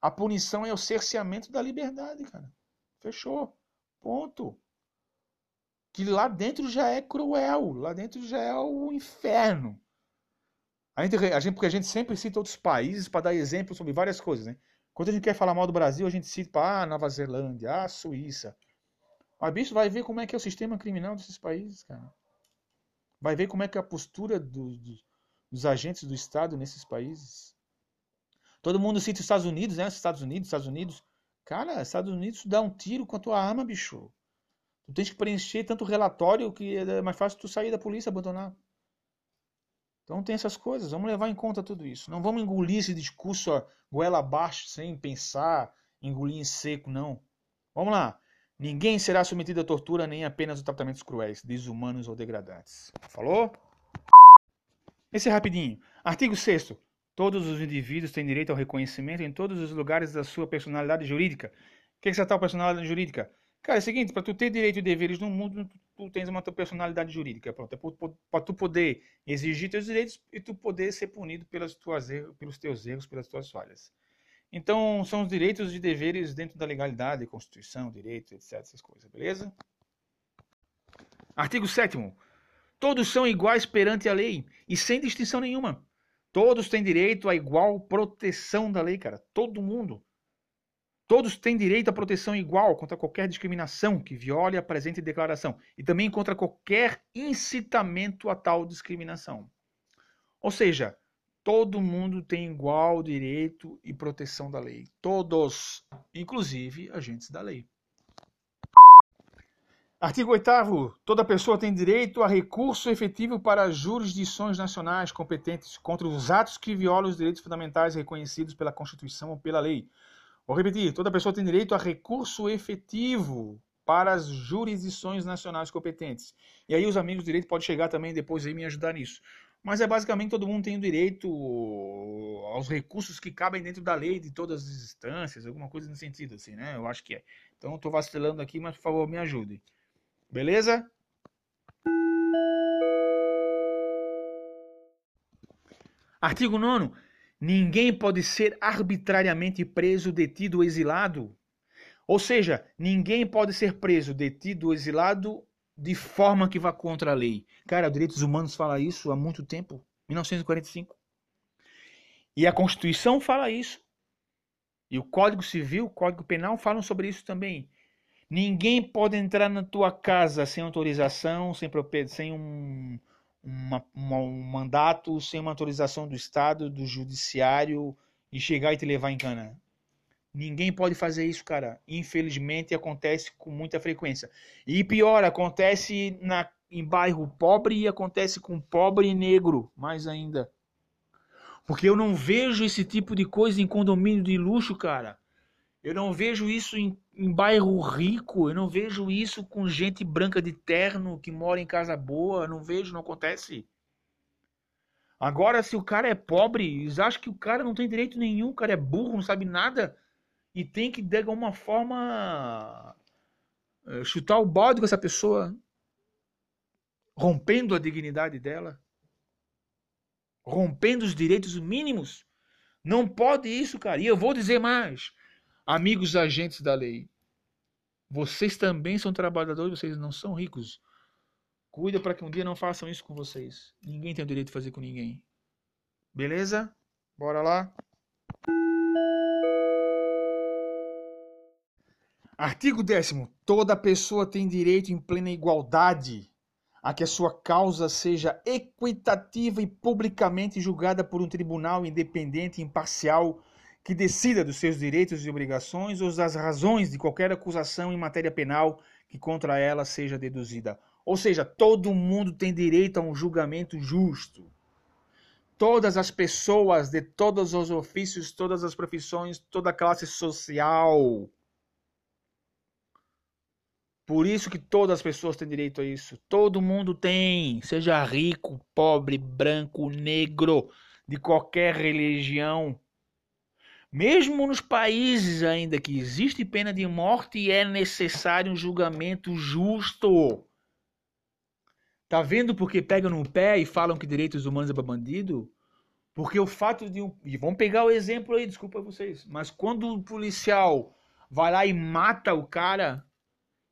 A punição é o cerceamento da liberdade, cara. Fechou. Ponto. Que lá dentro já é cruel, lá dentro já é o inferno. A gente, a gente, porque a gente sempre cita outros países para dar exemplo sobre várias coisas, né? Quando a gente quer falar mal do Brasil, a gente cita ah, Nova Zelândia, ah, Suíça. Mas, bicho, vai ver como é que é o sistema criminal desses países, cara. Vai ver como é que é a postura do, do, dos agentes do Estado nesses países. Todo mundo cita os Estados Unidos, né? Estados Unidos, Estados Unidos. Cara, Estados Unidos dá um tiro com a tua arma, bicho. Tu tens que preencher tanto relatório que é mais fácil tu sair da polícia, abandonar. Então tem essas coisas, vamos levar em conta tudo isso. Não vamos engolir esse discurso goela abaixo, sem pensar, engolir em seco, não. Vamos lá. Ninguém será submetido à tortura nem apenas a tratamentos cruéis, desumanos ou degradantes. Falou? Esse é rapidinho. Artigo 6 Todos os indivíduos têm direito ao reconhecimento em todos os lugares da sua personalidade jurídica. O que é essa tal personalidade jurídica? Cara, é o seguinte, para tu ter direito e deveres no mundo, tu tens uma tua personalidade jurídica. Pronto, é para tu poder exigir teus direitos e tu poder ser punido pelas tuas erros, pelos teus erros, pelas tuas falhas. Então, são os direitos e deveres dentro da legalidade, Constituição, direito, etc, essas coisas, beleza? Artigo 7 Todos são iguais perante a lei e sem distinção nenhuma. Todos têm direito à igual proteção da lei, cara. Todo mundo. Todos têm direito à proteção igual contra qualquer discriminação que viole a presente declaração e também contra qualquer incitamento a tal discriminação. Ou seja, todo mundo tem igual direito e proteção da lei. Todos, inclusive agentes da lei. Artigo 8 Toda pessoa tem direito a recurso efetivo para jurisdições nacionais competentes contra os atos que violam os direitos fundamentais reconhecidos pela Constituição ou pela lei Vou repetir: toda pessoa tem direito a recurso efetivo para as jurisdições nacionais competentes. E aí os amigos do direito podem chegar também depois e me ajudar nisso. Mas é basicamente todo mundo tem o direito aos recursos que cabem dentro da lei de todas as instâncias, alguma coisa nesse sentido, assim, né? Eu acho que é. Então estou vacilando aqui, mas por favor me ajude. Beleza? Artigo 9 Ninguém pode ser arbitrariamente preso, detido ou exilado. Ou seja, ninguém pode ser preso, detido ou exilado de forma que vá contra a lei. Cara, Direitos Humanos fala isso há muito tempo, 1945. E a Constituição fala isso. E o Código Civil, o Código Penal falam sobre isso também. Ninguém pode entrar na tua casa sem autorização, sem, sem um, uma, uma, um mandato sem uma autorização do Estado, do Judiciário e chegar e te levar em cana. Ninguém pode fazer isso, cara. Infelizmente acontece com muita frequência. E pior, acontece na, em bairro pobre e acontece com pobre e negro, mais ainda. Porque eu não vejo esse tipo de coisa em condomínio de luxo, cara. Eu não vejo isso em, em bairro rico, eu não vejo isso com gente branca de terno que mora em casa boa, eu não vejo, não acontece. Agora, se o cara é pobre, eles acham que o cara não tem direito nenhum, o cara é burro, não sabe nada e tem que, de alguma forma, eh, chutar o bode com essa pessoa, rompendo a dignidade dela, rompendo os direitos mínimos. Não pode isso, cara. E eu vou dizer mais. Amigos agentes da lei, vocês também são trabalhadores, vocês não são ricos. Cuida para que um dia não façam isso com vocês. Ninguém tem o direito de fazer com ninguém. Beleza? Bora lá. Artigo 10. Toda pessoa tem direito em plena igualdade a que a sua causa seja equitativa e publicamente julgada por um tribunal independente e imparcial que decida dos seus direitos e obrigações ou das razões de qualquer acusação em matéria penal que contra ela seja deduzida. Ou seja, todo mundo tem direito a um julgamento justo. todas as pessoas de todos os ofícios, todas as profissões, toda a classe social. Por isso que todas as pessoas têm direito a isso. Todo mundo tem, seja rico, pobre, branco, negro, de qualquer religião. Mesmo nos países ainda que existe pena de morte, é necessário um julgamento justo. Tá vendo porque pegam no pé e falam que direitos humanos é para bandido? Porque o fato de um. E vamos pegar o exemplo aí, desculpa vocês. Mas quando o policial vai lá e mata o cara,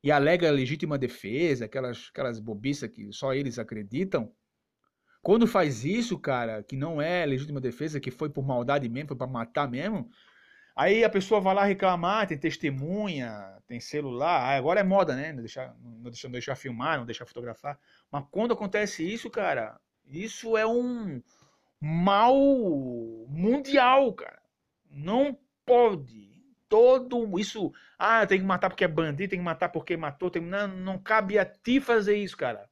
e alega legítima defesa, aquelas, aquelas bobiças que só eles acreditam. Quando faz isso, cara, que não é legítima defesa, que foi por maldade mesmo, foi para matar mesmo, aí a pessoa vai lá reclamar, tem testemunha, tem celular, agora é moda, né? Não deixar, não deixar, não deixar filmar, não deixar fotografar. Mas quando acontece isso, cara, isso é um mal mundial, cara. Não pode todo isso. Ah, tem que matar porque é bandido, tem que matar porque matou. Tem, não, não cabe a ti fazer isso, cara.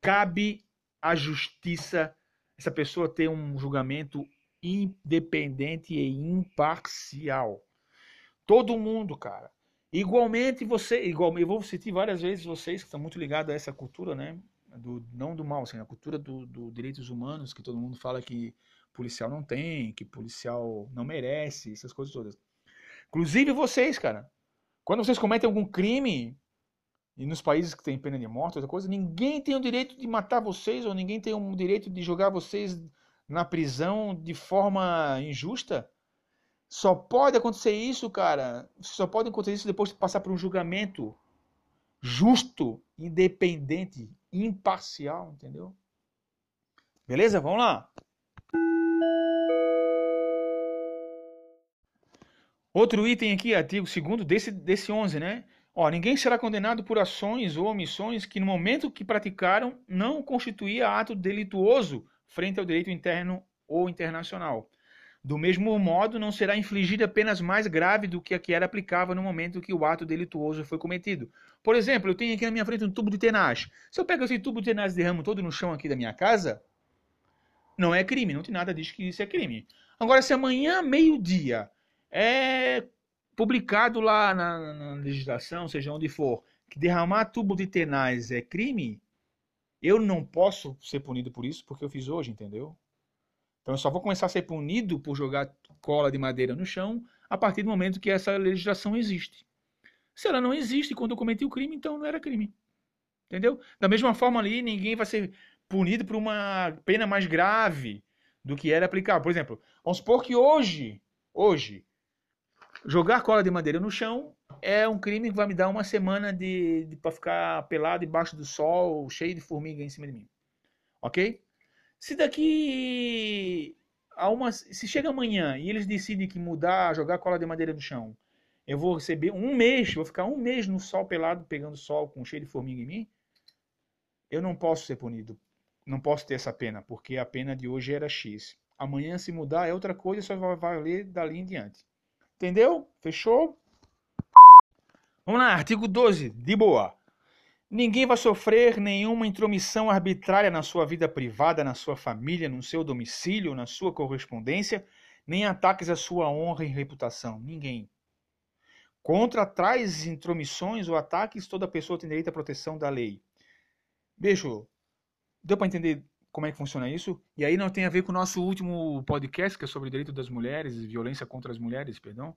Cabe à justiça essa pessoa ter um julgamento independente e imparcial. Todo mundo, cara. Igualmente você, igual, eu vou citar várias vezes vocês que estão muito ligados a essa cultura, né? Do, não do mal, assim, a cultura dos do direitos humanos, que todo mundo fala que policial não tem, que policial não merece, essas coisas todas. Inclusive vocês, cara. Quando vocês cometem algum crime, e nos países que tem pena de morte, outra coisa, ninguém tem o direito de matar vocês, ou ninguém tem o direito de jogar vocês na prisão de forma injusta. Só pode acontecer isso, cara. Só pode acontecer isso depois de passar por um julgamento justo, independente, imparcial, entendeu? Beleza? Vamos lá. Outro item aqui, artigo 2 desse, desse 11, né? Ó, ninguém será condenado por ações ou omissões que no momento que praticaram não constituía ato delituoso frente ao direito interno ou internacional. Do mesmo modo, não será infligida apenas mais grave do que a que era aplicável no momento que o ato delituoso foi cometido. Por exemplo, eu tenho aqui na minha frente um tubo de tenaz. Se eu pego esse tubo de tenaz e derramo todo no chão aqui da minha casa, não é crime, não tem nada diz que isso é crime. Agora, se amanhã, meio-dia, é publicado lá na, na, legislação, seja onde for, que derramar tubo de tenaz é crime, eu não posso ser punido por isso porque eu fiz hoje, entendeu? Então eu só vou começar a ser punido por jogar cola de madeira no chão a partir do momento que essa legislação existe. Se ela não existe quando eu cometi o crime, então não era crime. Entendeu? Da mesma forma ali, ninguém vai ser punido por uma pena mais grave do que era aplicável. Por exemplo, vamos supor que hoje, hoje, Jogar cola de madeira no chão é um crime que vai me dar uma semana de, de para ficar pelado debaixo do sol, cheio de formiga em cima de mim. Ok? Se daqui a uma, se chega amanhã e eles decidem que mudar, jogar cola de madeira no chão, eu vou receber um mês, vou ficar um mês no sol pelado, pegando sol com cheio de formiga em mim. Eu não posso ser punido, não posso ter essa pena, porque a pena de hoje era X. Amanhã, se mudar, é outra coisa, só vai valer dali em diante. Entendeu? Fechou? Vamos lá, artigo 12, de boa. Ninguém vai sofrer nenhuma intromissão arbitrária na sua vida privada, na sua família, no seu domicílio, na sua correspondência, nem ataques à sua honra e reputação. Ninguém. Contra tais intromissões ou ataques, toda pessoa tem direito à proteção da lei. Beijo. Deu para entender como é que funciona isso. E aí não tem a ver com o nosso último podcast, que é sobre direito das mulheres, violência contra as mulheres, perdão.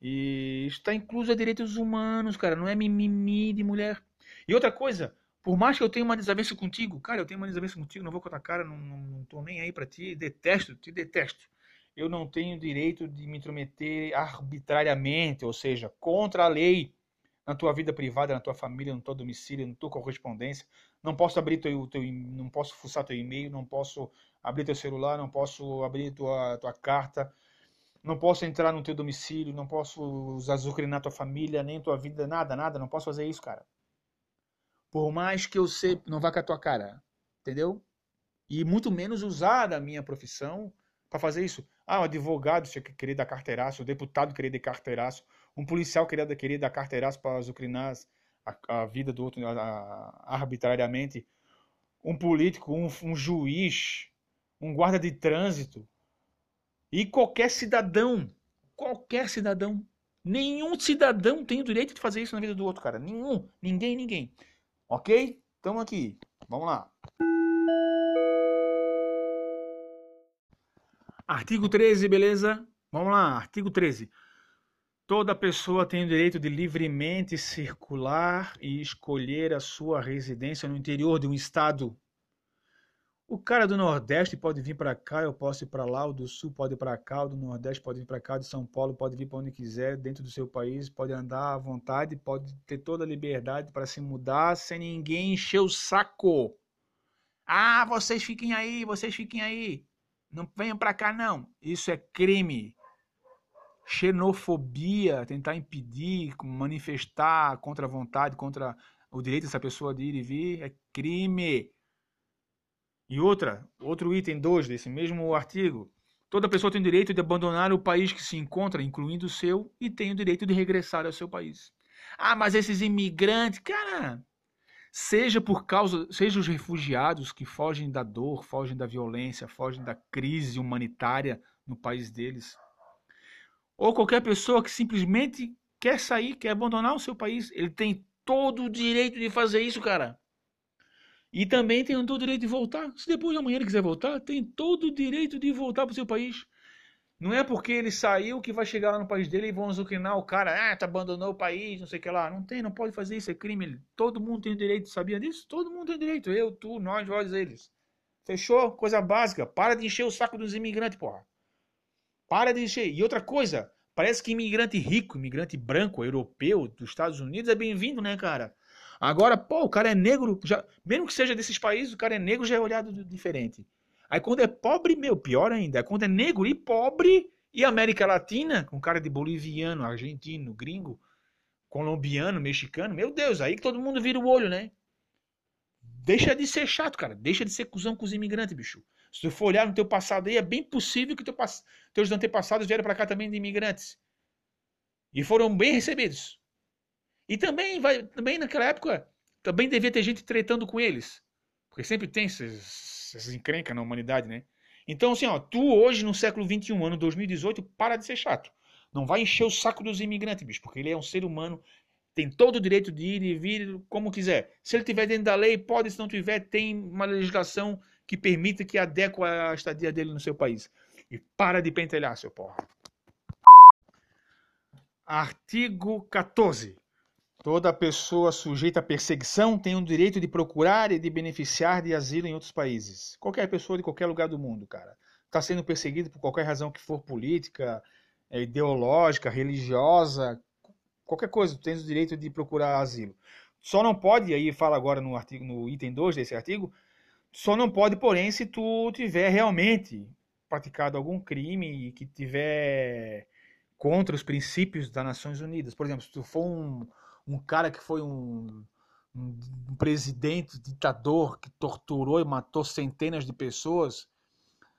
E está incluso a direitos humanos, cara, não é mimimi de mulher. E outra coisa, por mais que eu tenha uma desavença contigo, cara, eu tenho uma desavença contigo, não vou contar cara, não, não, não tô nem aí para ti, detesto, te detesto. Eu não tenho direito de me intrometer arbitrariamente, ou seja, contra a lei na tua vida privada, na tua família, no teu domicílio, na tua correspondência. Não posso abrir teu, teu não posso fuçar teu e-mail, não posso abrir teu celular, não posso abrir tua, tua carta, não posso entrar no teu domicílio, não posso azucrinar tua família, nem tua vida, nada, nada, não posso fazer isso, cara. Por mais que eu sei, não vá com a tua cara, entendeu? E muito menos usar a minha profissão para fazer isso. Ah, o advogado querer dar carteiraço, o deputado querer dar carteiraço, um policial querer dar carteiraço para azucrinar a, a, vida do outro a, arbitrariamente, um político, um, um, juiz, um guarda de trânsito e qualquer cidadão, qualquer cidadão, nenhum cidadão tem o direito de fazer isso na vida do outro, cara. Nenhum, ninguém, ninguém. Ok? Estamos aqui. Vamos lá. Artigo 13, beleza? Vamos lá, artigo 13. Toda pessoa tem o direito de livremente circular e escolher a sua residência no interior de um estado. O cara do Nordeste pode vir para cá, eu posso ir para lá, o do Sul pode ir para cá, o do Nordeste pode vir para cá, de São Paulo pode vir para onde quiser, dentro do seu país, pode andar à vontade, pode ter toda a liberdade para se mudar sem ninguém encher o saco. Ah, vocês fiquem aí, vocês fiquem aí. Não venham para cá não. Isso é crime xenofobia, tentar impedir, manifestar contra a vontade, contra o direito dessa pessoa de ir e vir, é crime. E outra, outro item 2 desse mesmo artigo, toda pessoa tem o direito de abandonar o país que se encontra, incluindo o seu, e tem o direito de regressar ao seu país. Ah, mas esses imigrantes, cara, seja por causa, seja os refugiados que fogem da dor, fogem da violência, fogem da crise humanitária no país deles, ou qualquer pessoa que simplesmente quer sair, quer abandonar o seu país, ele tem todo o direito de fazer isso, cara. E também tem todo o direito de voltar. Se depois de amanhã ele quiser voltar, tem todo o direito de voltar para o seu país. Não é porque ele saiu que vai chegar lá no país dele e vão azucrinar o cara, ah, tá abandonou o país, não sei o que lá. Não tem, não pode fazer isso, é crime. Todo mundo tem direito, sabia disso? Todo mundo tem direito. Eu, tu, nós, vós, eles. Fechou? Coisa básica. Para de encher o saco dos imigrantes, porra. Para de encher. E outra coisa, parece que imigrante rico, imigrante branco, europeu, dos Estados Unidos é bem-vindo, né, cara? Agora, pô, o cara é negro, já, mesmo que seja desses países, o cara é negro já é olhado diferente. Aí quando é pobre, meu, pior ainda. Quando é negro e pobre e América Latina, com cara de boliviano, argentino, gringo, colombiano, mexicano, meu Deus, aí que todo mundo vira o olho, né? Deixa de ser chato, cara. Deixa de ser cuzão com os imigrantes, bicho. Se tu for olhar no teu passado aí, é bem possível que teu, teus antepassados vieram para cá também de imigrantes. E foram bem recebidos. E também, vai, também naquela época, também devia ter gente tretando com eles. Porque sempre tem essas, essas encrencas na humanidade, né? Então, assim, ó, tu hoje, no século XXI, ano 2018, para de ser chato. Não vai encher o saco dos imigrantes, bicho, porque ele é um ser humano, tem todo o direito de ir e vir como quiser. Se ele estiver dentro da lei, pode, se não tiver, tem uma legislação que permita que adeque a estadia dele no seu país. E para de pentelhar, seu porra. Artigo 14. Toda pessoa sujeita à perseguição tem o direito de procurar e de beneficiar de asilo em outros países. Qualquer pessoa de qualquer lugar do mundo, cara. Está sendo perseguido por qualquer razão que for política, é, ideológica, religiosa, qualquer coisa, tens o direito de procurar asilo. Só não pode, aí fala agora no artigo, no item 2 desse artigo, só não pode, porém, se tu tiver realmente praticado algum crime e que tiver contra os princípios das Nações Unidas. Por exemplo, se tu for um, um cara que foi um, um, um presidente ditador que torturou e matou centenas de pessoas,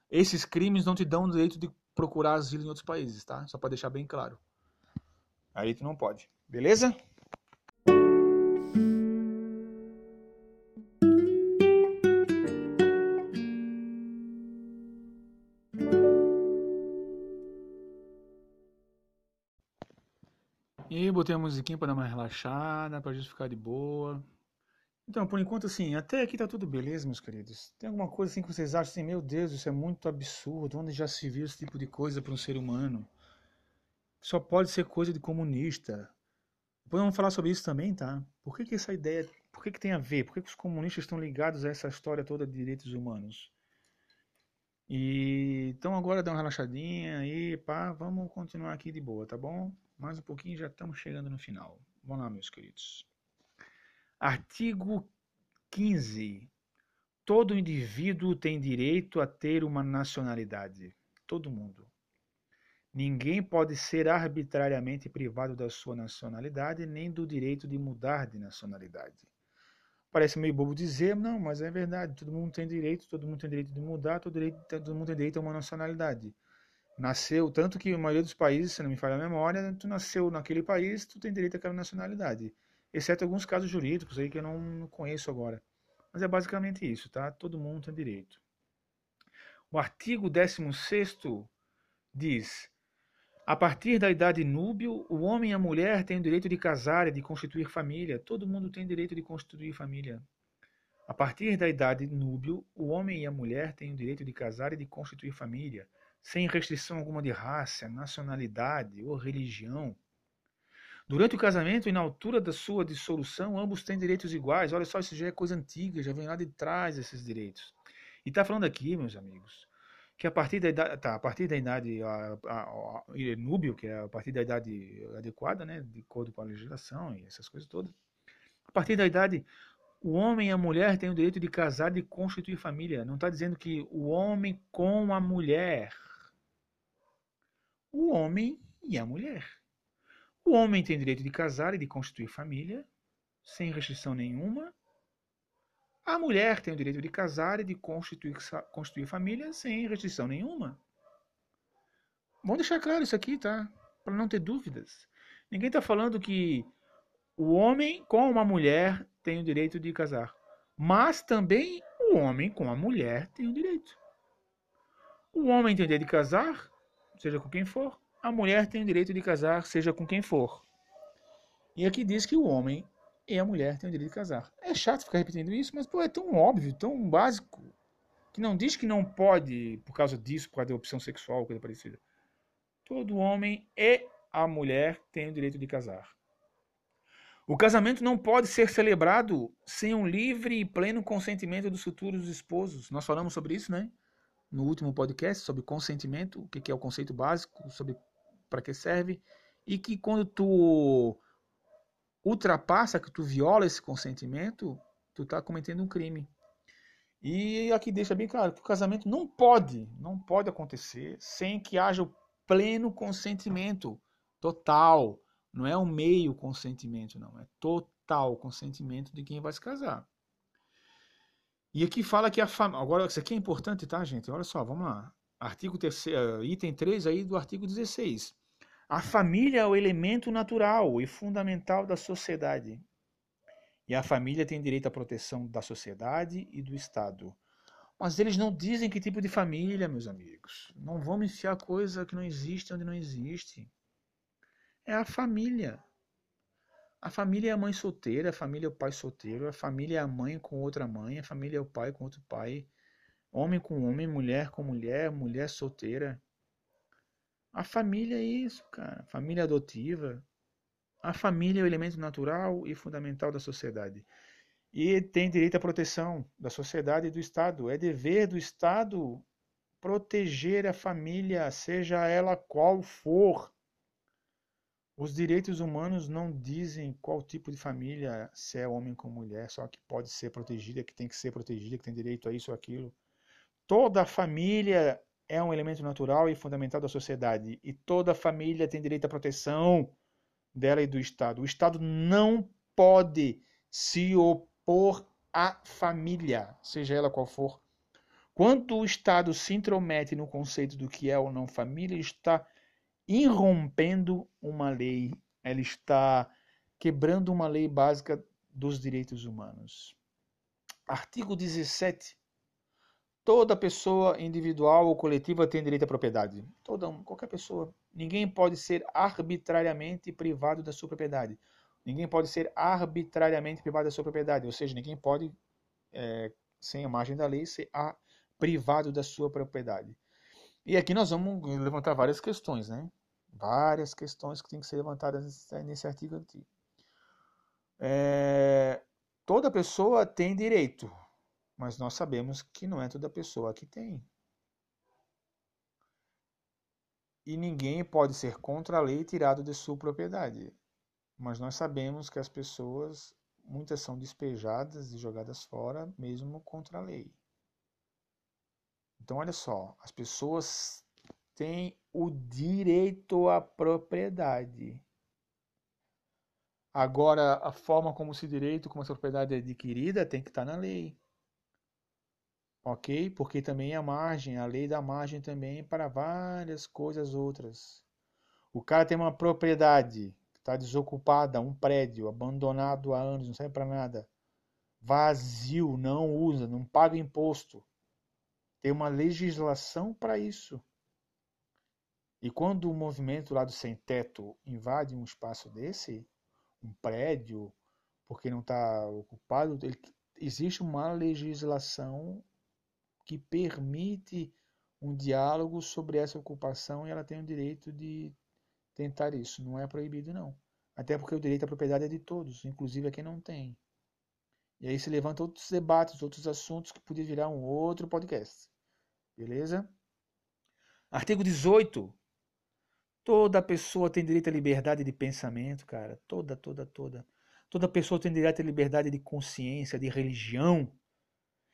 esses crimes não te dão o direito de procurar asilo em outros países, tá? Só para deixar bem claro. Aí tu não pode. Beleza? Botei a musiquinha para dar uma relaxada, para gente ficar de boa. Então, por enquanto, assim, até aqui tá tudo beleza, meus queridos. Tem alguma coisa assim que vocês acham assim, meu Deus, isso é muito absurdo. Onde já se viu esse tipo de coisa para um ser humano? Só pode ser coisa de comunista. Depois vamos falar sobre isso também, tá? Por que, que essa ideia. Por que, que tem a ver? Por que, que os comunistas estão ligados a essa história toda de direitos humanos? E então agora dá uma relaxadinha aí, pá, vamos continuar aqui de boa, tá bom? Mais um pouquinho já estamos chegando no final. Vamos lá, meus queridos. Artigo 15. Todo indivíduo tem direito a ter uma nacionalidade. Todo mundo. Ninguém pode ser arbitrariamente privado da sua nacionalidade nem do direito de mudar de nacionalidade. Parece meio bobo dizer, não, mas é verdade. Todo mundo tem direito, todo mundo tem direito de mudar, todo, direito, todo mundo tem direito a uma nacionalidade nasceu, tanto que a maioria dos países, se não me falha a memória, tu nasceu naquele país, tu tem direito àquela nacionalidade. Exceto alguns casos jurídicos aí que eu não conheço agora. Mas é basicamente isso, tá? Todo mundo tem direito. O artigo 16 diz: a partir da idade núbio, o homem e a mulher têm o direito de casar e de constituir família. Todo mundo tem direito de constituir família. A partir da idade núbio, o homem e a mulher têm o direito de casar e de constituir família, sem restrição alguma de raça, nacionalidade ou religião. Durante o casamento e na altura da sua dissolução, ambos têm direitos iguais. Olha só, isso já é coisa antiga, já vem lá de trás esses direitos. E está falando aqui, meus amigos, que a partir da idade, tá, a partir da idade a, a, a, núbio, que é a partir da idade adequada, né, de acordo com a legislação e essas coisas todas, a partir da idade o homem e a mulher têm o direito de casar e de constituir família. Não está dizendo que o homem com a mulher. O homem e a mulher. O homem tem direito de casar e de constituir família, sem restrição nenhuma, a mulher tem o direito de casar e de constituir, constituir família sem restrição nenhuma. Vamos deixar claro isso aqui, tá? Para não ter dúvidas. Ninguém está falando que o homem com uma mulher tem o direito de casar. Mas também o homem com a mulher tem o direito. O homem tem o direito de casar, seja com quem for. A mulher tem o direito de casar, seja com quem for. E aqui diz que o homem e a mulher tem o direito de casar. É chato ficar repetindo isso, mas pô, é tão óbvio, tão básico, que não diz que não pode por causa disso, por causa opção sexual, coisa parecida. Todo homem e a mulher têm o direito de casar. O casamento não pode ser celebrado sem um livre e pleno consentimento dos futuros esposos. Nós falamos sobre isso, né? No último podcast sobre consentimento, o que é o conceito básico, sobre para que serve, e que quando tu ultrapassa, que tu viola esse consentimento, tu está cometendo um crime. E aqui deixa bem claro que o casamento não pode, não pode acontecer sem que haja o pleno consentimento total. Não é um meio consentimento, não. É total consentimento de quem vai se casar. E aqui fala que a família. Agora, isso aqui é importante, tá, gente? Olha só, vamos lá. Artigo 3, item 3 aí do artigo 16. A família é o elemento natural e fundamental da sociedade. E a família tem direito à proteção da sociedade e do Estado. Mas eles não dizem que tipo de família, meus amigos. Não vamos enfiar coisa que não existe onde não existe. É a família. A família é a mãe solteira, a família é o pai solteiro, a família é a mãe com outra mãe, a família é o pai com outro pai, homem com homem, mulher com mulher, mulher solteira. A família é isso, cara. Família adotiva. A família é o elemento natural e fundamental da sociedade. E tem direito à proteção da sociedade e do Estado. É dever do Estado proteger a família, seja ela qual for. Os direitos humanos não dizem qual tipo de família, se é homem com mulher, só que pode ser protegida, que tem que ser protegida, que tem direito a isso ou aquilo. Toda família é um elemento natural e fundamental da sociedade e toda família tem direito à proteção dela e do Estado. O Estado não pode se opor à família, seja ela qual for. Quando o Estado se intromete no conceito do que é ou não família, está irrompendo uma lei, ele está quebrando uma lei básica dos direitos humanos. Artigo 17 Toda pessoa individual ou coletiva tem direito à propriedade. Toda, qualquer pessoa. Ninguém pode ser arbitrariamente privado da sua propriedade. Ninguém pode ser arbitrariamente privado da sua propriedade. Ou seja, ninguém pode, é, sem a margem da lei, ser a, privado da sua propriedade. E aqui nós vamos levantar várias questões, né? Várias questões que têm que ser levantadas nesse, artigo aqui. É, toda pessoa tem direito mas nós sabemos que não é toda pessoa que tem. E ninguém pode ser contra a lei tirado de sua propriedade. Mas nós sabemos que as pessoas, muitas são despejadas e jogadas fora, mesmo contra a lei. Então, olha só, as pessoas têm o direito à propriedade. Agora, a forma como esse direito, como essa propriedade é adquirida, tem que estar na lei ok? Porque também a margem, a lei da margem também para várias coisas outras. O cara tem uma propriedade, está desocupada, um prédio abandonado há anos, não serve para nada, vazio, não usa, não paga imposto. Ter uma legislação para isso. E quando o movimento lá do sem teto invade um espaço desse, um prédio, porque não está ocupado, ele, existe uma legislação que permite um diálogo sobre essa ocupação e ela tem o direito de tentar isso. Não é proibido, não. Até porque o direito à propriedade é de todos, inclusive a quem não tem. E aí se levanta outros debates, outros assuntos que podia virar um outro podcast. Beleza? Artigo 18. Toda pessoa tem direito à liberdade de pensamento, cara. Toda, toda, toda. Toda pessoa tem direito à liberdade de consciência, de religião.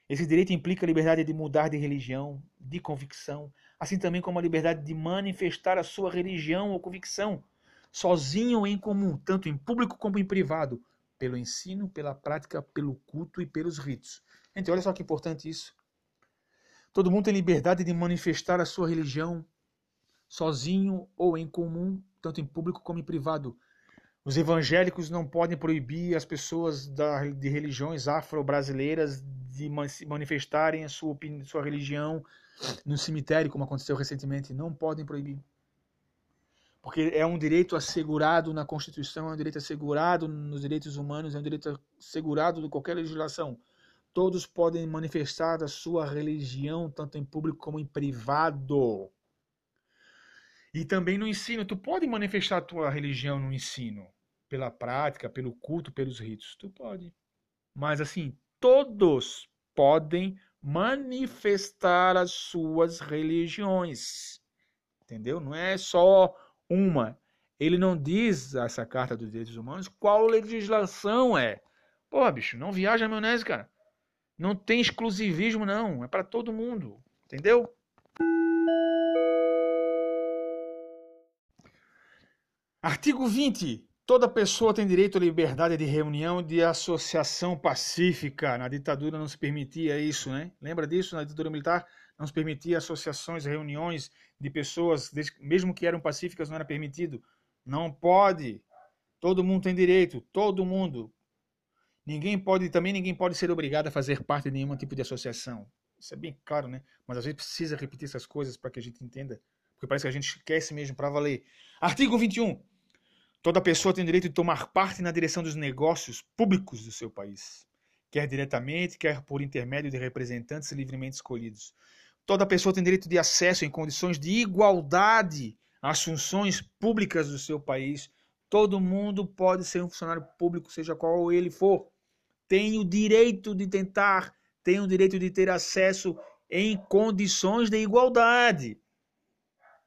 Esse direito implica a liberdade de mudar de religião, de convicção, assim também como a liberdade de manifestar a sua religião ou convicção, sozinho ou em comum, tanto em público como em privado, pelo ensino, pela prática, pelo culto e pelos ritos. Então, olha só que importante isso. Todo mundo tem liberdade de manifestar a sua religião, sozinho ou em comum, tanto em público como em privado. Os evangélicos não podem proibir as pessoas da, de religiões afro-brasileiras de manifestarem a sua, sua religião no cemitério, como aconteceu recentemente. Não podem proibir. Porque é um direito assegurado na Constituição, é um direito assegurado nos direitos humanos, é um direito assegurado de qualquer legislação. Todos podem manifestar a sua religião, tanto em público como em privado. E também no ensino. Tu pode manifestar a tua religião no ensino, pela prática, pelo culto, pelos ritos. Tu pode. Mas assim, todos podem manifestar as suas religiões. Entendeu? Não é só uma. Ele não diz, essa Carta dos Direitos Humanos, qual legislação é. Pô, bicho, não viaja maionese, cara. Não tem exclusivismo, não. É para todo mundo. Entendeu? Artigo 20. Toda pessoa tem direito à liberdade de reunião e de associação pacífica. Na ditadura não se permitia isso, né? Lembra disso? Na ditadura militar não se permitia associações, reuniões de pessoas, mesmo que eram pacíficas, não era permitido. Não pode. Todo mundo tem direito, todo mundo. Ninguém pode, também ninguém pode ser obrigado a fazer parte de nenhum tipo de associação. Isso é bem claro, né? Mas a gente precisa repetir essas coisas para que a gente entenda, porque parece que a gente esquece mesmo para valer. Artigo 21. Toda pessoa tem o direito de tomar parte na direção dos negócios públicos do seu país, quer diretamente, quer por intermédio de representantes livremente escolhidos. Toda pessoa tem direito de acesso em condições de igualdade às funções públicas do seu país. Todo mundo pode ser um funcionário público, seja qual ele for. Tem o direito de tentar, tem o direito de ter acesso em condições de igualdade.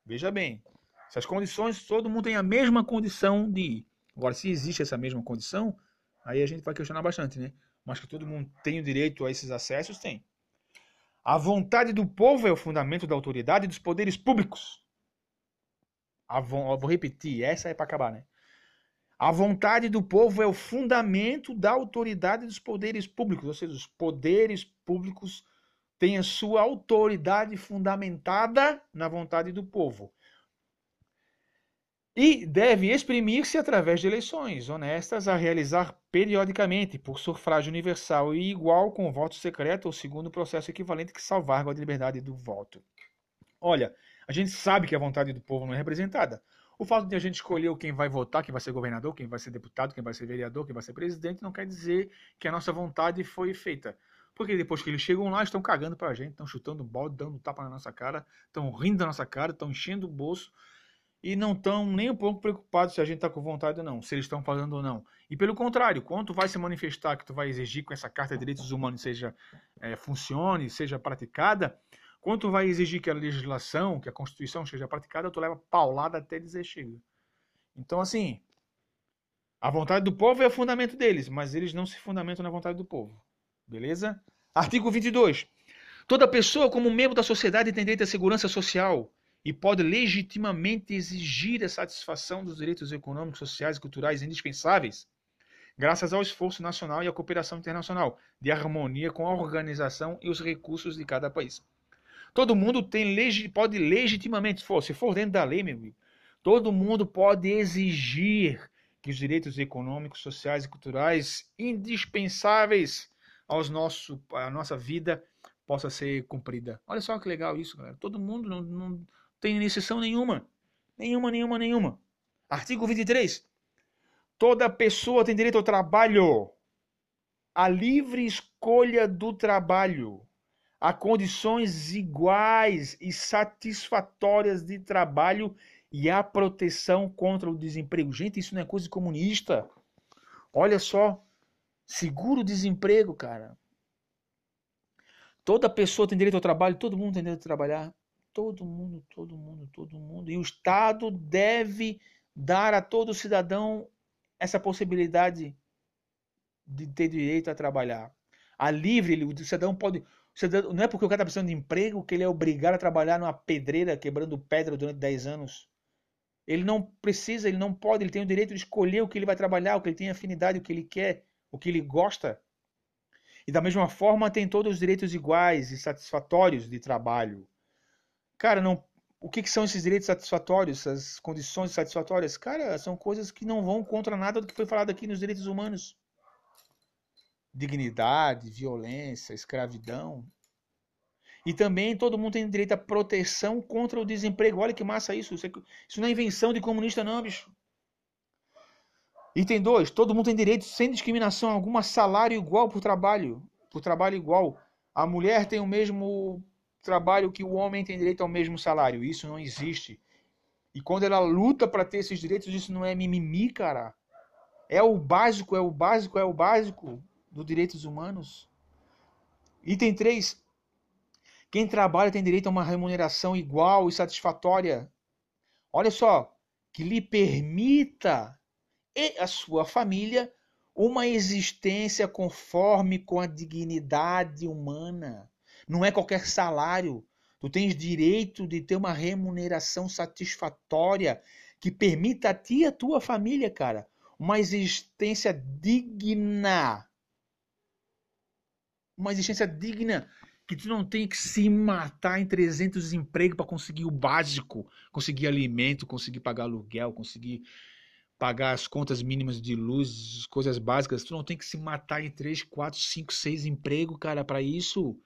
Veja bem, essas condições, todo mundo tem a mesma condição de ir. Agora, se existe essa mesma condição, aí a gente vai questionar bastante, né? Mas que todo mundo tem o direito a esses acessos, tem. A vontade do povo é o fundamento da autoridade dos poderes públicos. Vo... Vou repetir, essa é para acabar, né? A vontade do povo é o fundamento da autoridade dos poderes públicos, ou seja, os poderes públicos têm a sua autoridade fundamentada na vontade do povo e deve exprimir-se através de eleições honestas a realizar periodicamente por sufrágio universal e igual com voto secreto ou segundo processo equivalente que salvaguarda a liberdade do voto. Olha, a gente sabe que a vontade do povo não é representada. O fato de a gente escolher quem vai votar, quem vai ser governador, quem vai ser deputado, quem vai ser vereador, quem vai ser presidente, não quer dizer que a nossa vontade foi feita. Porque depois que eles chegam lá, estão cagando para a gente, estão chutando balde, dando tapa na nossa cara, estão rindo da nossa cara, estão enchendo o bolso e não estão nem um pouco preocupados se a gente está com vontade ou não, se eles estão fazendo ou não. E pelo contrário, quando vai se manifestar, que tu vai exigir com essa Carta de Direitos Humanos seja é, funcione, seja praticada, quando tu vai exigir que a legislação, que a Constituição seja praticada, tu leva paulada até dizer chega. Então, assim, a vontade do povo é o fundamento deles, mas eles não se fundamentam na vontade do povo. Beleza? Artigo 22. Toda pessoa, como membro da sociedade, tem direito à segurança social e pode legitimamente exigir a satisfação dos direitos econômicos, sociais e culturais indispensáveis, graças ao esforço nacional e à cooperação internacional, de harmonia com a organização e os recursos de cada país. Todo mundo tem pode legitimamente, se for, se for dentro da lei, meu amigo, todo mundo pode exigir que os direitos econômicos, sociais e culturais indispensáveis aos nosso, à nossa vida possa ser cumprida. Olha só que legal isso, galera. Todo mundo não, não tem exceção nenhuma. Nenhuma, nenhuma, nenhuma. Artigo 23. Toda pessoa tem direito ao trabalho. A livre escolha do trabalho. A condições iguais e satisfatórias de trabalho e a proteção contra o desemprego. Gente, isso não é coisa comunista. Olha só. Seguro-desemprego, cara. Toda pessoa tem direito ao trabalho, todo mundo tem direito a trabalhar. Todo mundo, todo mundo, todo mundo. E o Estado deve dar a todo cidadão essa possibilidade de ter direito a trabalhar. A livre, o cidadão pode. Cidadão, não é porque o cara está precisando de emprego que ele é obrigado a trabalhar numa pedreira quebrando pedra durante 10 anos. Ele não precisa, ele não pode, ele tem o direito de escolher o que ele vai trabalhar, o que ele tem afinidade, o que ele quer, o que ele gosta. E da mesma forma tem todos os direitos iguais e satisfatórios de trabalho. Cara, não, o que, que são esses direitos satisfatórios, essas condições satisfatórias? Cara, são coisas que não vão contra nada do que foi falado aqui nos direitos humanos. Dignidade, violência, escravidão. E também todo mundo tem direito à proteção contra o desemprego. Olha que massa isso. Isso não é invenção de comunista, não, bicho. Item 2. Todo mundo tem direito, sem discriminação alguma, salário igual por trabalho. Por trabalho igual. A mulher tem o mesmo trabalho que o homem tem direito ao mesmo salário. Isso não existe. E quando ela luta para ter esses direitos, isso não é mimimi, cara. É o básico, é o básico, é o básico dos direitos humanos. Item 3. Quem trabalha tem direito a uma remuneração igual e satisfatória. Olha só, que lhe permita e a sua família uma existência conforme com a dignidade humana. Não é qualquer salário. Tu tens direito de ter uma remuneração satisfatória que permita a ti e a tua família, cara, uma existência digna. Uma existência digna que tu não tem que se matar em 300 empregos para conseguir o básico, conseguir alimento, conseguir pagar aluguel, conseguir pagar as contas mínimas de luz, coisas básicas, tu não tem que se matar em 3, 4, 5, 6 empregos, cara, para isso.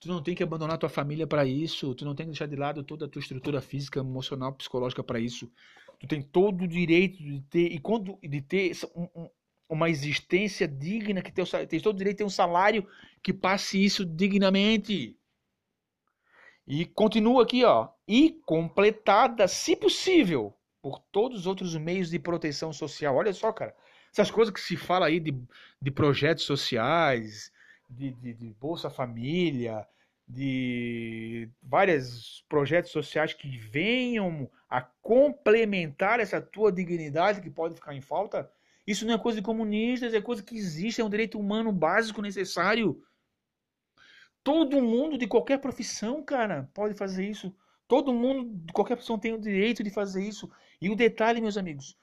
Tu não tem que abandonar tua família para isso. Tu não tem que deixar de lado toda a tua estrutura física, emocional, psicológica para isso. Tu tem todo o direito de ter e quando de ter uma existência digna que tem todo o direito de ter um salário que passe isso dignamente. E continua aqui, ó, e completada, se possível, por todos os outros meios de proteção social. Olha só, cara, essas coisas que se fala aí de, de projetos sociais, de, de, de Bolsa Família, de vários projetos sociais que venham a complementar essa tua dignidade que pode ficar em falta. Isso não é coisa de comunistas, é coisa que existe, é um direito humano básico necessário. Todo mundo de qualquer profissão, cara, pode fazer isso. Todo mundo de qualquer profissão tem o direito de fazer isso. E o detalhe, meus amigos,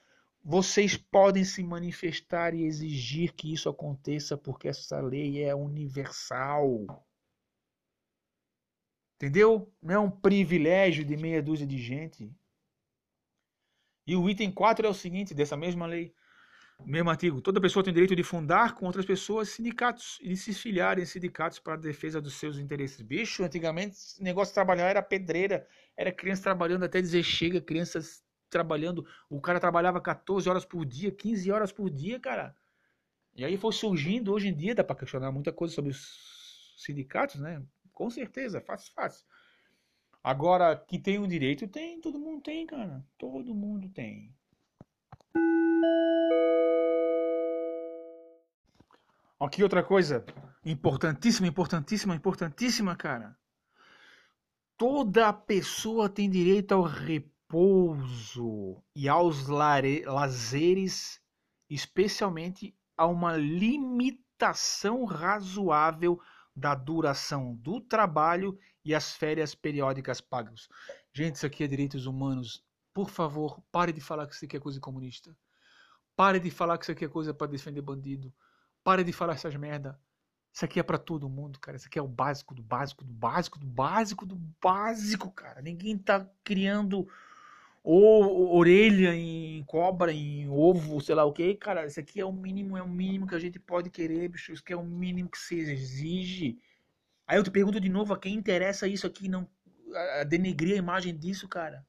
vocês podem se manifestar e exigir que isso aconteça porque essa lei é universal. Entendeu? Não é um privilégio de meia dúzia de gente. E o item 4 é o seguinte, dessa mesma lei, mesmo artigo. Toda pessoa tem direito de fundar com outras pessoas sindicatos e de se filiar em sindicatos para a defesa dos seus interesses. Bicho, antigamente, negócio de trabalhar era pedreira, era criança trabalhando até dizer chega, crianças trabalhando. O cara trabalhava 14 horas por dia, 15 horas por dia, cara. E aí foi surgindo, hoje em dia dá para questionar muita coisa sobre os sindicatos, né? Com certeza, fácil, fácil. Agora, que tem um direito, tem, todo mundo tem, cara. Todo mundo tem. Aqui outra coisa importantíssima, importantíssima, importantíssima, cara. Toda pessoa tem direito ao repouso e aos lazeres, especialmente a uma limitação razoável da duração do trabalho e as férias periódicas pagas. Gente, isso aqui é direitos humanos. Por favor, pare de falar que isso aqui é coisa comunista. Pare de falar que isso aqui é coisa para defender bandido. Pare de falar essas merda. Isso aqui é para todo mundo, cara. Isso aqui é o básico do básico do básico do básico do básico, cara. Ninguém tá criando ou orelha em cobra, em ovo, sei lá o que, cara, isso aqui é o mínimo, é o mínimo que a gente pode querer, bicho, isso aqui é o mínimo que se exige. Aí eu te pergunto de novo, a quem interessa isso aqui não a denegrir a imagem disso, cara?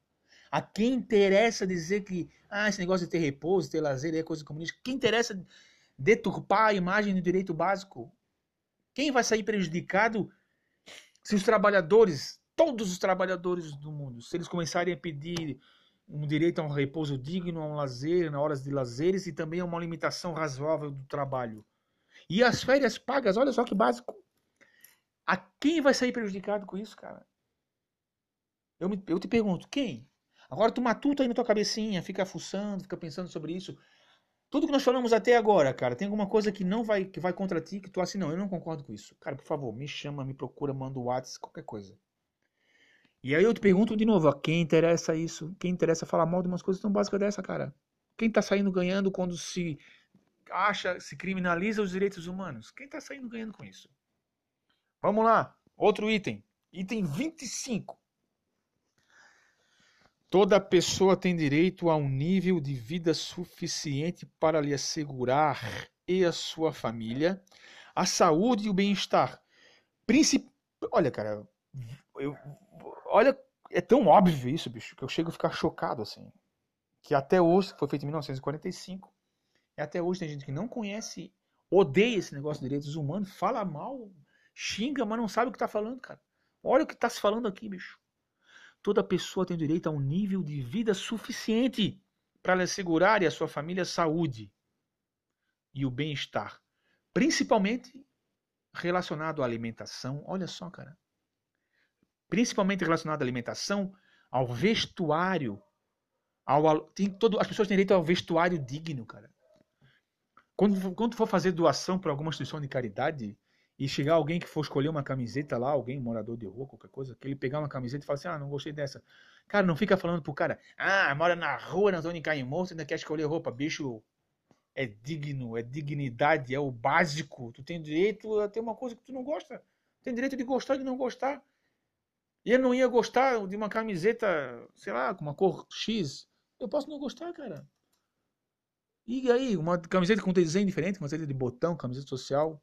A quem interessa dizer que ah, esse negócio de ter repouso, ter lazer é coisa comunista? Quem interessa deturpar a imagem do direito básico? Quem vai sair prejudicado se os trabalhadores, todos os trabalhadores do mundo, se eles começarem a pedir um direito a um repouso digno, a um lazer, na horas de lazeres e também a uma limitação razoável do trabalho? E as férias pagas, olha só que básico. A quem vai sair prejudicado com isso, cara? Eu, me, eu te pergunto, quem? Agora tu matuta aí na tua cabecinha, fica fuçando, fica pensando sobre isso. Tudo que nós falamos até agora, cara, tem alguma coisa que não vai que vai contra ti, que tu assim, não, eu não concordo com isso. Cara, por favor, me chama, me procura, manda o WhatsApp, qualquer coisa. E aí eu te pergunto de novo, a quem interessa isso? Quem interessa falar mal de umas coisas tão básicas dessa, cara? Quem tá saindo ganhando quando se acha, se criminaliza os direitos humanos? Quem tá saindo ganhando com isso? Vamos lá, outro item. Item 25. Toda pessoa tem direito a um nível de vida suficiente para lhe assegurar e a sua família a saúde e o bem-estar. Princip... Olha, cara, eu... olha, é tão óbvio isso, bicho, que eu chego a ficar chocado assim. Que até hoje, foi feito em 1945, e até hoje tem gente que não conhece, odeia esse negócio de direitos humanos, fala mal, xinga, mas não sabe o que está falando, cara. Olha o que está se falando aqui, bicho. Toda pessoa tem direito a um nível de vida suficiente para lhe assegurar e a sua família saúde e o bem-estar, principalmente relacionado à alimentação. Olha só, cara. Principalmente relacionado à alimentação, ao vestuário, ao, tem todo, as pessoas têm direito ao vestuário digno, cara. Quando, quando for fazer doação para alguma instituição de caridade, e chegar alguém que for escolher uma camiseta lá, alguém, morador de rua, qualquer coisa, que ele pegar uma camiseta e falar assim, ah, não gostei dessa. Cara, não fica falando pro cara, ah, mora na rua, na zona de Caimão, você ainda quer escolher roupa. Bicho, é digno, é dignidade, é o básico. Tu tem direito a ter uma coisa que tu não gosta. Tem direito de gostar e de não gostar. E eu não ia gostar de uma camiseta, sei lá, com uma cor X. Eu posso não gostar, cara. E aí, uma camiseta com desenho diferente, camiseta de botão, camiseta social.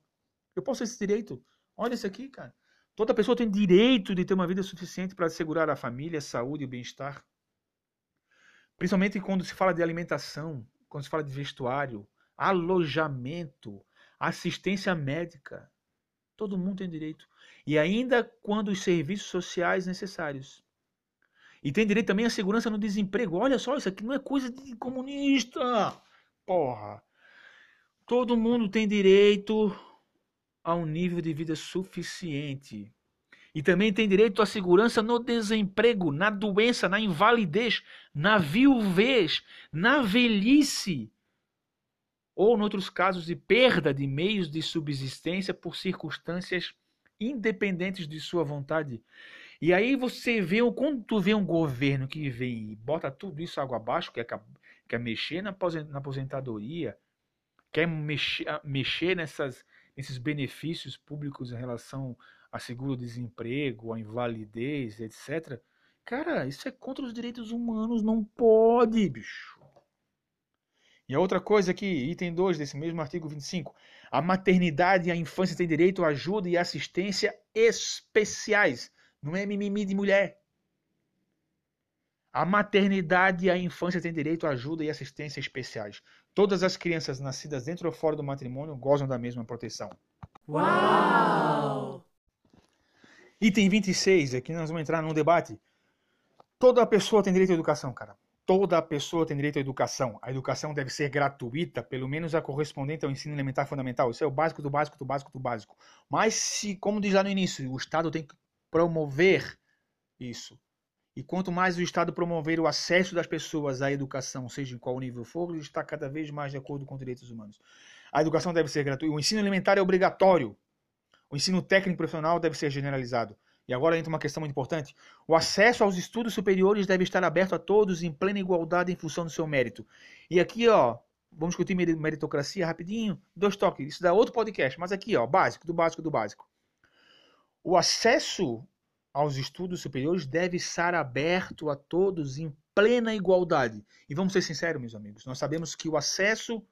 Eu posso ter esse direito. Olha isso aqui, cara. Toda pessoa tem direito de ter uma vida suficiente para assegurar a família, a saúde e o bem-estar. Principalmente quando se fala de alimentação, quando se fala de vestuário, alojamento, assistência médica. Todo mundo tem direito. E ainda quando os serviços sociais necessários. E tem direito também à segurança no desemprego. Olha só, isso aqui não é coisa de comunista. Porra. Todo mundo tem direito a um nível de vida suficiente. E também tem direito à segurança no desemprego, na doença, na invalidez, na viuvez, na velhice. Ou, em outros casos, de perda de meios de subsistência por circunstâncias independentes de sua vontade. E aí você vê, quando tu vê um governo que vem e bota tudo isso água abaixo, quer, quer mexer na aposentadoria, quer mexer, mexer nessas esses benefícios públicos em relação a seguro-desemprego, a invalidez, etc. Cara, isso é contra os direitos humanos, não pode, bicho. E a outra coisa aqui, item 2 desse mesmo artigo 25. A maternidade e a infância têm direito a ajuda e assistência especiais. Não é mimimi de mulher. A maternidade e a infância têm direito a ajuda e assistência especiais. Todas as crianças nascidas dentro ou fora do matrimônio gozam da mesma proteção. Uau! Item 26, aqui nós vamos entrar num debate. Toda pessoa tem direito à educação, cara. Toda pessoa tem direito à educação. A educação deve ser gratuita, pelo menos a correspondente ao ensino elementar fundamental. Isso é o básico do básico do básico do básico. Mas se, como diz lá no início, o Estado tem que promover isso. E quanto mais o Estado promover o acesso das pessoas à educação, seja em qual nível for, está cada vez mais de acordo com os direitos humanos. A educação deve ser gratuita. O ensino elementar é obrigatório. O ensino técnico profissional deve ser generalizado. E agora entra uma questão muito importante. O acesso aos estudos superiores deve estar aberto a todos em plena igualdade em função do seu mérito. E aqui, ó, vamos discutir meritocracia rapidinho. Dois toques. Isso dá outro podcast. Mas aqui, ó, básico, do básico, do básico. O acesso aos estudos superiores deve estar aberto a todos em plena igualdade. E vamos ser sinceros, meus amigos, nós sabemos que o acesso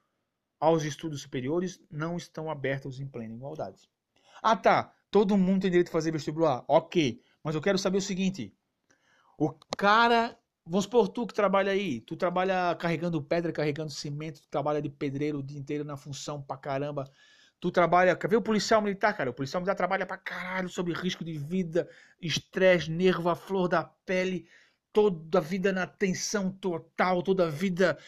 aos estudos superiores não estão abertos em plena igualdade. Ah, tá. Todo mundo tem direito a fazer vestibular. Ok. Mas eu quero saber o seguinte. O cara. Vamos supor, tu que trabalha aí. Tu trabalha carregando pedra, carregando cimento. Tu trabalha de pedreiro o dia inteiro na função pra caramba. Tu trabalha. Quer ver o policial militar, cara? O policial militar trabalha pra caralho sobre risco de vida, estresse, nervo, a flor da pele. Toda a vida na tensão total, toda a vida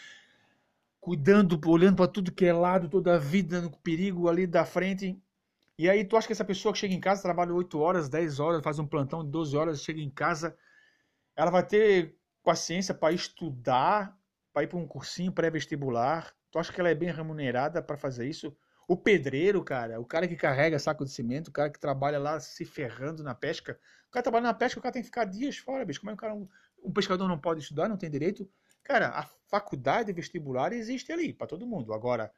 cuidando, olhando para tudo que é lado, toda a vida no perigo ali da frente. E aí tu acha que essa pessoa que chega em casa, trabalha 8 horas, 10 horas, faz um plantão de 12 horas, chega em casa, ela vai ter paciência para estudar, para ir para um cursinho pré-vestibular? Tu acha que ela é bem remunerada para fazer isso? O pedreiro, cara, o cara que carrega saco de cimento, o cara que trabalha lá se ferrando na pesca. O cara trabalha na pesca, o cara tem que ficar dias fora, bicho. Como é que o cara, um pescador não pode estudar, não tem direito? Cara, a faculdade vestibular existe ali para todo mundo. Agora,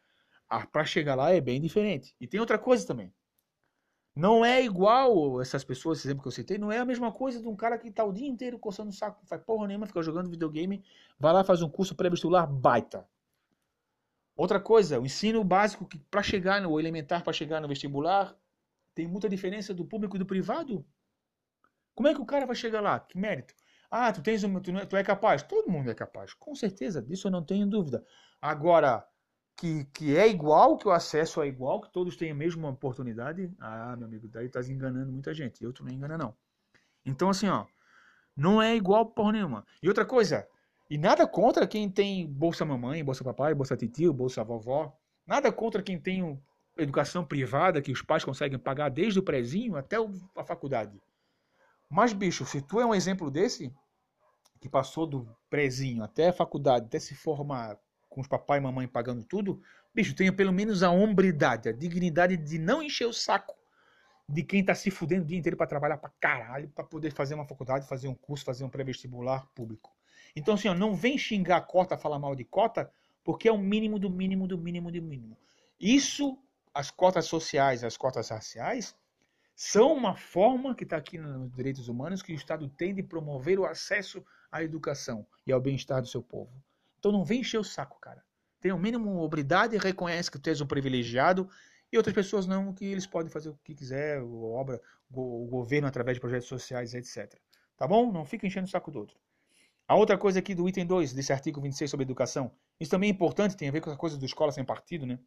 para chegar lá é bem diferente. E tem outra coisa também. Não é igual essas pessoas, esse exemplo que eu citei, não é a mesma coisa de um cara que tá o dia inteiro coçando o saco, não faz porra nenhuma, fica jogando videogame, vai lá faz um curso pré-vestibular baita. Outra coisa, o ensino básico que para chegar no elementar, para chegar no vestibular, tem muita diferença do público e do privado. Como é que o cara vai chegar lá? Que mérito? Ah, tu tens um, tu, é, tu é capaz. Todo mundo é capaz, com certeza, disso eu não tenho dúvida. Agora, que, que é igual, que o acesso é igual, que todos têm a mesma oportunidade, ah, meu amigo, daí estás enganando muita gente. Eu tu não engana, não. Então, assim, ó, não é igual porra nenhuma. E outra coisa, e nada contra quem tem Bolsa Mamãe, Bolsa Papai, Bolsa Titio, Bolsa Vovó. Nada contra quem tem educação privada, que os pais conseguem pagar desde o prezinho até a faculdade. Mas, bicho, se tu é um exemplo desse, que passou do prezinho até a faculdade, até se formar com os papai e mamãe pagando tudo, bicho, tenha pelo menos a hombridade, a dignidade de não encher o saco de quem tá se fudendo o dia inteiro para trabalhar pra caralho, para poder fazer uma faculdade, fazer um curso, fazer um pré-vestibular público. Então, assim, ó, não vem xingar a cota, falar mal de cota, porque é o mínimo do mínimo do mínimo do mínimo. Isso, as cotas sociais, as cotas raciais, são uma forma que está aqui nos direitos humanos que o Estado tem de promover o acesso à educação e ao bem-estar do seu povo. Então não vem encher o saco, cara. Tem o mínimo obridade, reconhece que tu és um privilegiado e outras pessoas não, que eles podem fazer o que quiser, obra, o governo através de projetos sociais, etc. Tá bom? Não fica enchendo o saco do outro. A outra coisa aqui do item 2 desse artigo 26 sobre educação, isso também é importante, tem a ver com a coisa do escola sem partido, né?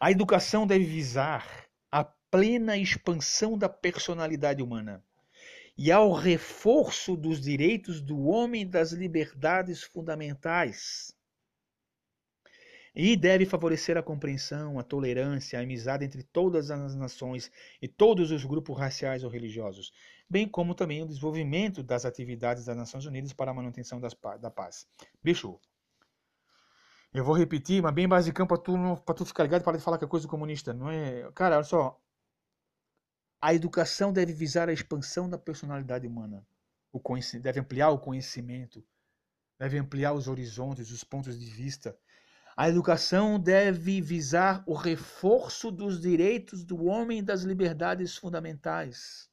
A educação deve visar a plena expansão da personalidade humana e ao reforço dos direitos do homem e das liberdades fundamentais. E deve favorecer a compreensão, a tolerância, a amizade entre todas as nações e todos os grupos raciais ou religiosos, bem como também o desenvolvimento das atividades das Nações Unidas para a manutenção das, da paz. Bicho, eu vou repetir, mas bem basicão para tu, tu ficar ligado para de falar que é coisa comunista. Não é... Cara, olha só, a educação deve visar a expansão da personalidade humana. O deve ampliar o conhecimento, deve ampliar os horizontes, os pontos de vista. A educação deve visar o reforço dos direitos do homem e das liberdades fundamentais.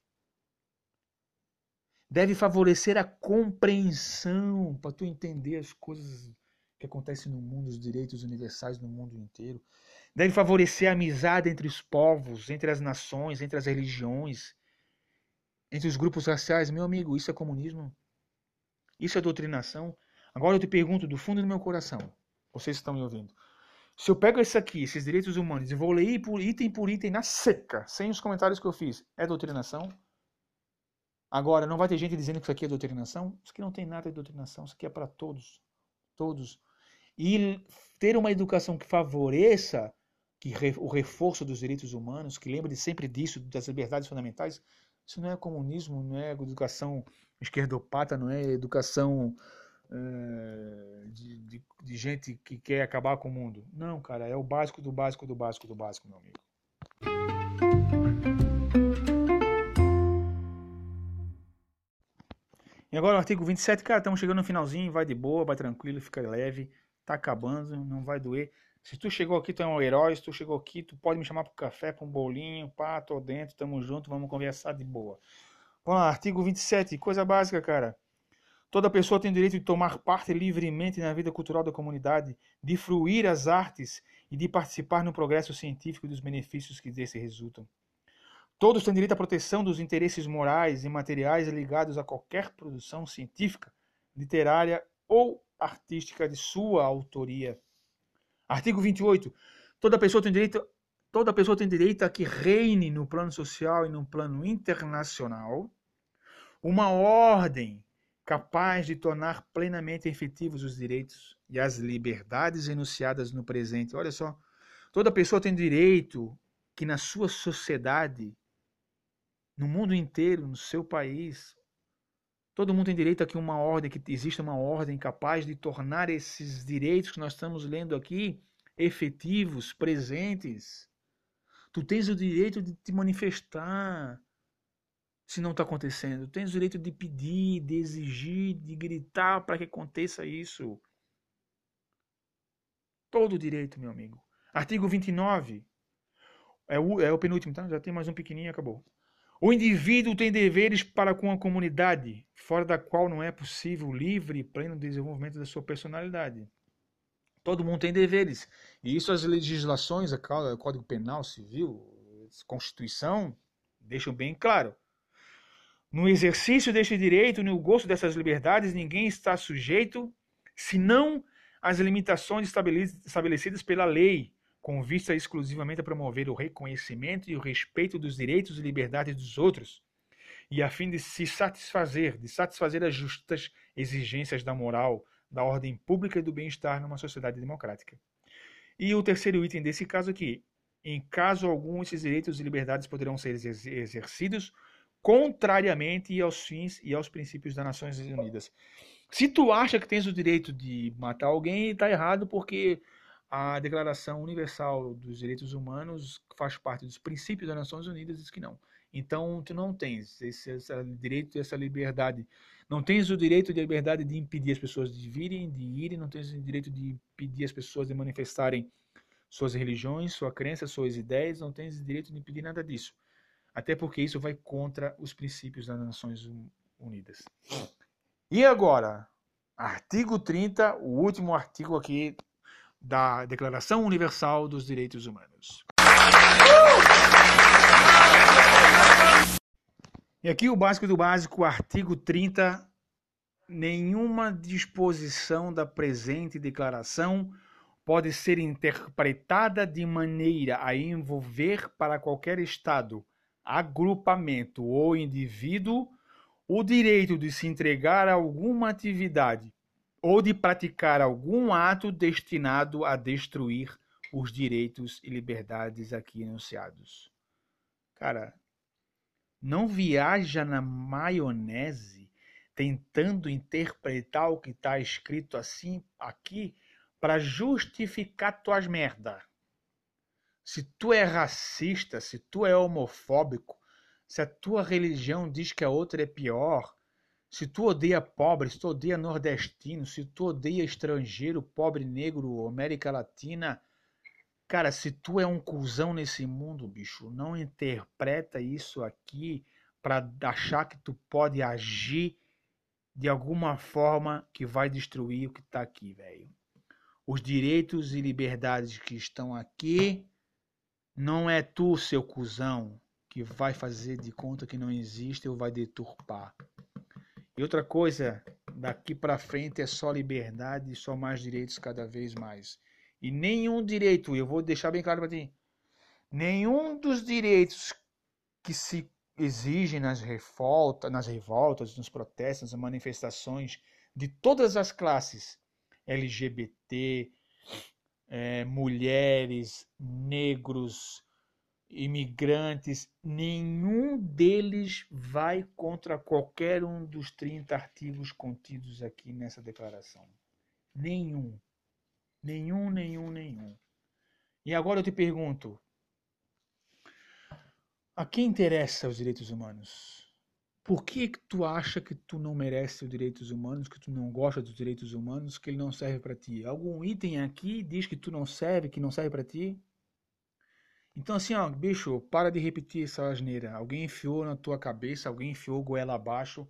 Deve favorecer a compreensão, para tu entender as coisas que acontecem no mundo, os direitos universais no mundo inteiro. Deve favorecer a amizade entre os povos, entre as nações, entre as religiões, entre os grupos raciais. Meu amigo, isso é comunismo? Isso é doutrinação? Agora eu te pergunto do fundo do meu coração, vocês estão me ouvindo. Se eu pego esse aqui, esses direitos humanos, e vou ler item por item na seca, sem os comentários que eu fiz, é doutrinação? Agora, não vai ter gente dizendo que isso aqui é doutrinação? Isso aqui não tem nada de doutrinação, isso aqui é para todos. Todos. E ter uma educação que favoreça que o reforço dos direitos humanos, que lembre sempre disso, das liberdades fundamentais, isso não é comunismo, não é educação esquerdopata, não é educação é, de, de, de, gente que quer acabar com o mundo. Não, cara, é o básico do básico do básico do básico, meu amigo. E agora o artigo 27, cara, estamos chegando no finalzinho, vai de boa, vai tranquilo, fica leve, tá acabando, não vai doer. Se tu chegou aqui, tu é um herói. Se tu chegou aqui, tu pode me chamar pro café, pra um bolinho. Pá, tô dentro, tamo junto, vamos conversar de boa. Vamos lá, artigo 27, coisa básica, cara. Toda pessoa tem o direito de tomar parte livremente na vida cultural da comunidade, de fruir as artes e de participar no progresso científico e dos benefícios que desse resultam. Todos têm direito à proteção dos interesses morais e materiais ligados a qualquer produção científica, literária ou artística de sua autoria. Artigo 28. Toda pessoa tem direito, toda pessoa tem direito a que reine no plano social e no plano internacional uma ordem capaz de tornar plenamente efetivos os direitos e as liberdades enunciadas no presente. Olha só, toda pessoa tem direito que na sua sociedade no mundo inteiro, no seu país. Todo mundo tem direito a que uma ordem, que exista uma ordem capaz de tornar esses direitos que nós estamos lendo aqui efetivos, presentes. Tu tens o direito de te manifestar se não está acontecendo. Tu tens o direito de pedir, de exigir, de gritar para que aconteça isso. Todo o direito, meu amigo. Artigo 29. É o, é o penúltimo, tá? Já tem mais um pequenininho acabou. O indivíduo tem deveres para com a comunidade, fora da qual não é possível livre e pleno desenvolvimento da sua personalidade. Todo mundo tem deveres. E isso as legislações, o Código Penal, Civil, Constituição, deixam bem claro. No exercício deste direito, no gosto dessas liberdades, ninguém está sujeito, senão às limitações estabelecidas pela lei, com vista exclusivamente a promover o reconhecimento e o respeito dos direitos e liberdades dos outros, e a fim de se satisfazer, de satisfazer as justas exigências da moral, da ordem pública e do bem-estar numa sociedade democrática. E o terceiro item desse caso aqui, em caso algum, esses direitos e liberdades poderão ser exercidos contrariamente aos fins e aos princípios das Nações Unidas. Se tu acha que tens o direito de matar alguém, está errado porque a Declaração Universal dos Direitos Humanos faz parte dos princípios das Nações Unidas diz que não. Então tu não tens esse, esse direito, essa liberdade. Não tens o direito de liberdade de impedir as pessoas de virem, de irem, não tens o direito de impedir as pessoas de manifestarem suas religiões, sua crença, suas ideias, não tens o direito de impedir nada disso. Até porque isso vai contra os princípios das Nações Unidas. E agora, artigo 30, o último artigo aqui da Declaração Universal dos Direitos Humanos. E aqui o básico do básico, artigo 30. Nenhuma disposição da presente declaração pode ser interpretada de maneira a envolver para qualquer Estado, agrupamento ou indivíduo o direito de se entregar a alguma atividade ou de praticar algum ato destinado a destruir os direitos e liberdades aqui enunciados. Cara, não viaja na maionese tentando interpretar o que está escrito assim aqui para justificar tuas merda. Se tu é racista, se tu é homofóbico, se a tua religião diz que a outra é pior, se tu odeia pobre, se tu odeia nordestino, se tu odeia estrangeiro, pobre, negro, América Latina, cara, se tu é um cuzão nesse mundo, bicho, não interpreta isso aqui para achar que tu pode agir de alguma forma que vai destruir o que tá aqui, velho. Os direitos e liberdades que estão aqui não é tu, seu cuzão, que vai fazer de conta que não existe ou vai deturpar. E outra coisa, daqui para frente é só liberdade e só mais direitos cada vez mais. E nenhum direito, eu vou deixar bem claro para ti, nenhum dos direitos que se exigem nas revoltas, nas revoltas, nos protestos, nas manifestações de todas as classes, LGBT, é, mulheres, negros, imigrantes, nenhum deles vai contra qualquer um dos 30 artigos contidos aqui nessa declaração. Nenhum. Nenhum, nenhum, nenhum. E agora eu te pergunto: a quem interessa os direitos humanos? Por que, que tu acha que tu não merece os direitos humanos, que tu não gosta dos direitos humanos, que ele não serve para ti? Algum item aqui diz que tu não serve, que não serve para ti? Então, assim, ó, bicho, para de repetir essa asneira. Alguém enfiou na tua cabeça, alguém enfiou goela abaixo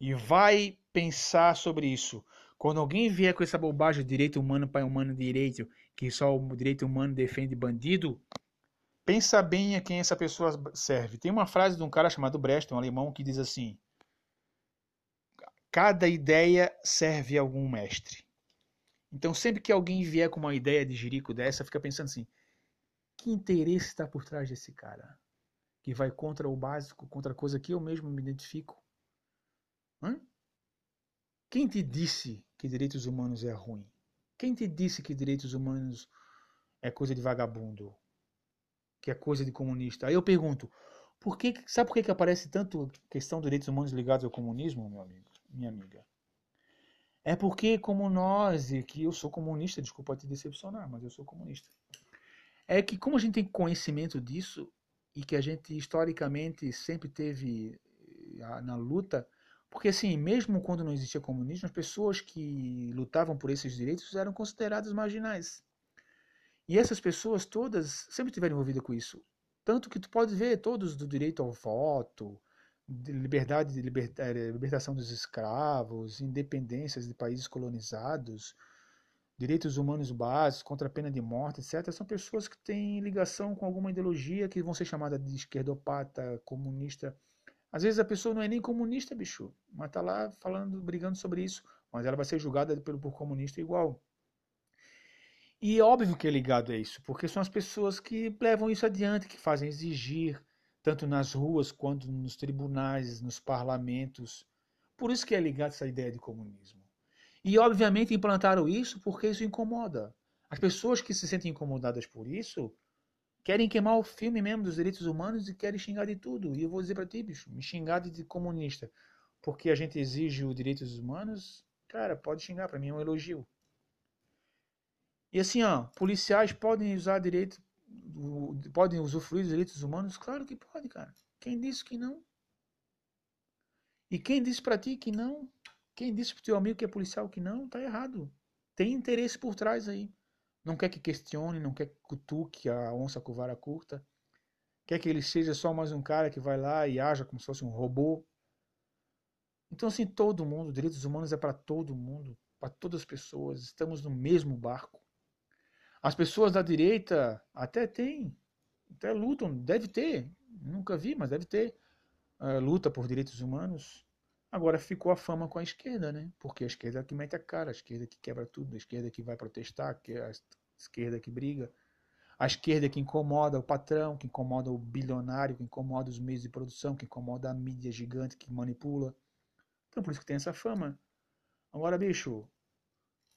e vai pensar sobre isso. Quando alguém vier com essa bobagem, direito humano, pai humano, direito, que só o direito humano defende bandido, pensa bem a quem essa pessoa serve. Tem uma frase de um cara chamado Brecht, um alemão, que diz assim: Cada ideia serve a algum mestre. Então, sempre que alguém vier com uma ideia de jirico dessa, fica pensando assim: que interesse está por trás desse cara? Que vai contra o básico, contra a coisa que eu mesmo me identifico? Hã? Quem te disse que direitos humanos é ruim? Quem te disse que direitos humanos é coisa de vagabundo? Que é coisa de comunista? Aí eu pergunto, por que, sabe por que, que aparece tanto questão de direitos humanos ligados ao comunismo, meu amigo, minha amiga? É porque, como nós, e que eu sou comunista, desculpa te decepcionar, mas eu sou comunista. É que, como a gente tem conhecimento disso, e que a gente historicamente sempre teve eh, na luta, porque assim, mesmo quando não existia comunismo, as pessoas que lutavam por esses direitos eram consideradas marginais. E essas pessoas todas sempre estiveram envolvidas com isso. Tanto que tu pode ver todos do direito ao voto, de liberdade de liberta, eh, libertação dos escravos, independências de países colonizados, direitos humanos básicos, contra a pena de morte, etc. São pessoas que têm ligação com alguma ideologia que vão ser chamadas de esquerdopata, comunista. Às vezes a pessoa não é nem comunista, bicho, mas tá lá falando, brigando sobre isso, mas ela vai ser julgada pelo por comunista igual. E é óbvio que é ligado a isso, porque são as pessoas que levam isso adiante, que fazem exigir, tanto nas ruas quanto nos tribunais, nos parlamentos. Por isso que é ligado essa ideia de comunismo. E obviamente implantaram isso porque isso incomoda. As pessoas que se sentem incomodadas por isso querem queimar o filme mesmo dos direitos humanos e querem xingar de tudo. E eu vou dizer para ti, bicho, me xingar de comunista porque a gente exige os direitos humanos, cara, pode xingar, para mim é um elogio. E assim, ó, policiais podem usar direito, podem usufruir dos direitos humanos? Claro que pode, cara. Quem disse que não? E quem disse para ti que não? Quem disse pro teu amigo que é policial que não? Tá errado. Tem interesse por trás aí. Não quer que questione, não quer que cutuque a onça com vara curta. Quer que ele seja só mais um cara que vai lá e haja como se fosse um robô. Então, assim, todo mundo, direitos humanos é para todo mundo, para todas as pessoas. Estamos no mesmo barco. As pessoas da direita até têm, até lutam, deve ter, nunca vi, mas deve ter uh, luta por direitos humanos. Agora ficou a fama com a esquerda, né? Porque a esquerda é que mete a cara, a esquerda que quebra tudo, a esquerda que vai protestar, a esquerda que briga, a esquerda que incomoda o patrão, que incomoda o bilionário, que incomoda os meios de produção, que incomoda a mídia gigante que manipula. Então por isso que tem essa fama. Agora, bicho,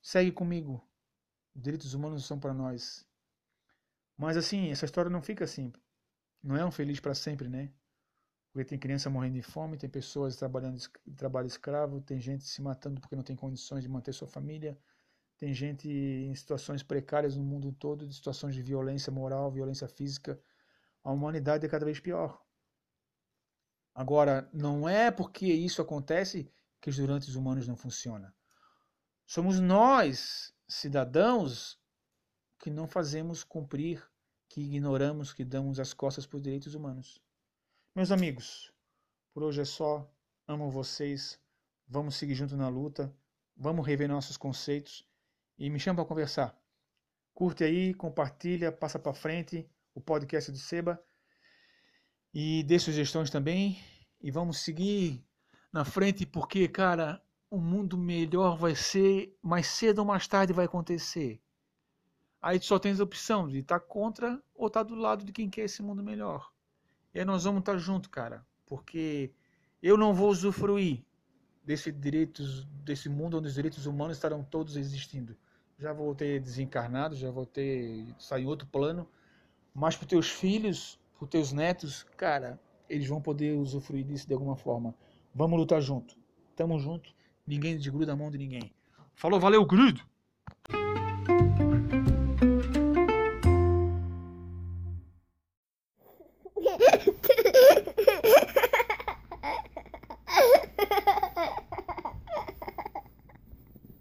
segue comigo. Direitos humanos são para nós. Mas assim, essa história não fica assim. Não é um feliz para sempre, né? Porque tem criança morrendo de fome, tem pessoas trabalhando trabalho escravo, tem gente se matando porque não tem condições de manter sua família, tem gente em situações precárias no mundo todo, de situações de violência moral, violência física. A humanidade é cada vez pior. Agora, não é porque isso acontece que os direitos humanos não funcionam. Somos nós cidadãos que não fazemos cumprir, que ignoramos, que damos as costas para os direitos humanos. Meus amigos, por hoje é só. Amo vocês. Vamos seguir junto na luta. Vamos rever nossos conceitos e me chama para conversar. Curte aí, compartilha, passa para frente o podcast do Seba e dê sugestões também e vamos seguir na frente porque, cara, um mundo melhor vai ser mais cedo ou mais tarde vai acontecer. Aí tu só tens a opção de estar tá contra ou estar tá do lado de quem quer esse mundo melhor. E aí nós vamos estar junto, cara, porque eu não vou usufruir desse direitos, desse mundo onde os direitos humanos estarão todos existindo. Já vou ter desencarnado, já vou ter sair em outro plano, mas para teus filhos, para teus netos, cara, eles vão poder usufruir disso de alguma forma. Vamos lutar junto. Tamo junto Ninguém desgruda a mão de ninguém. Falou, valeu, grudo!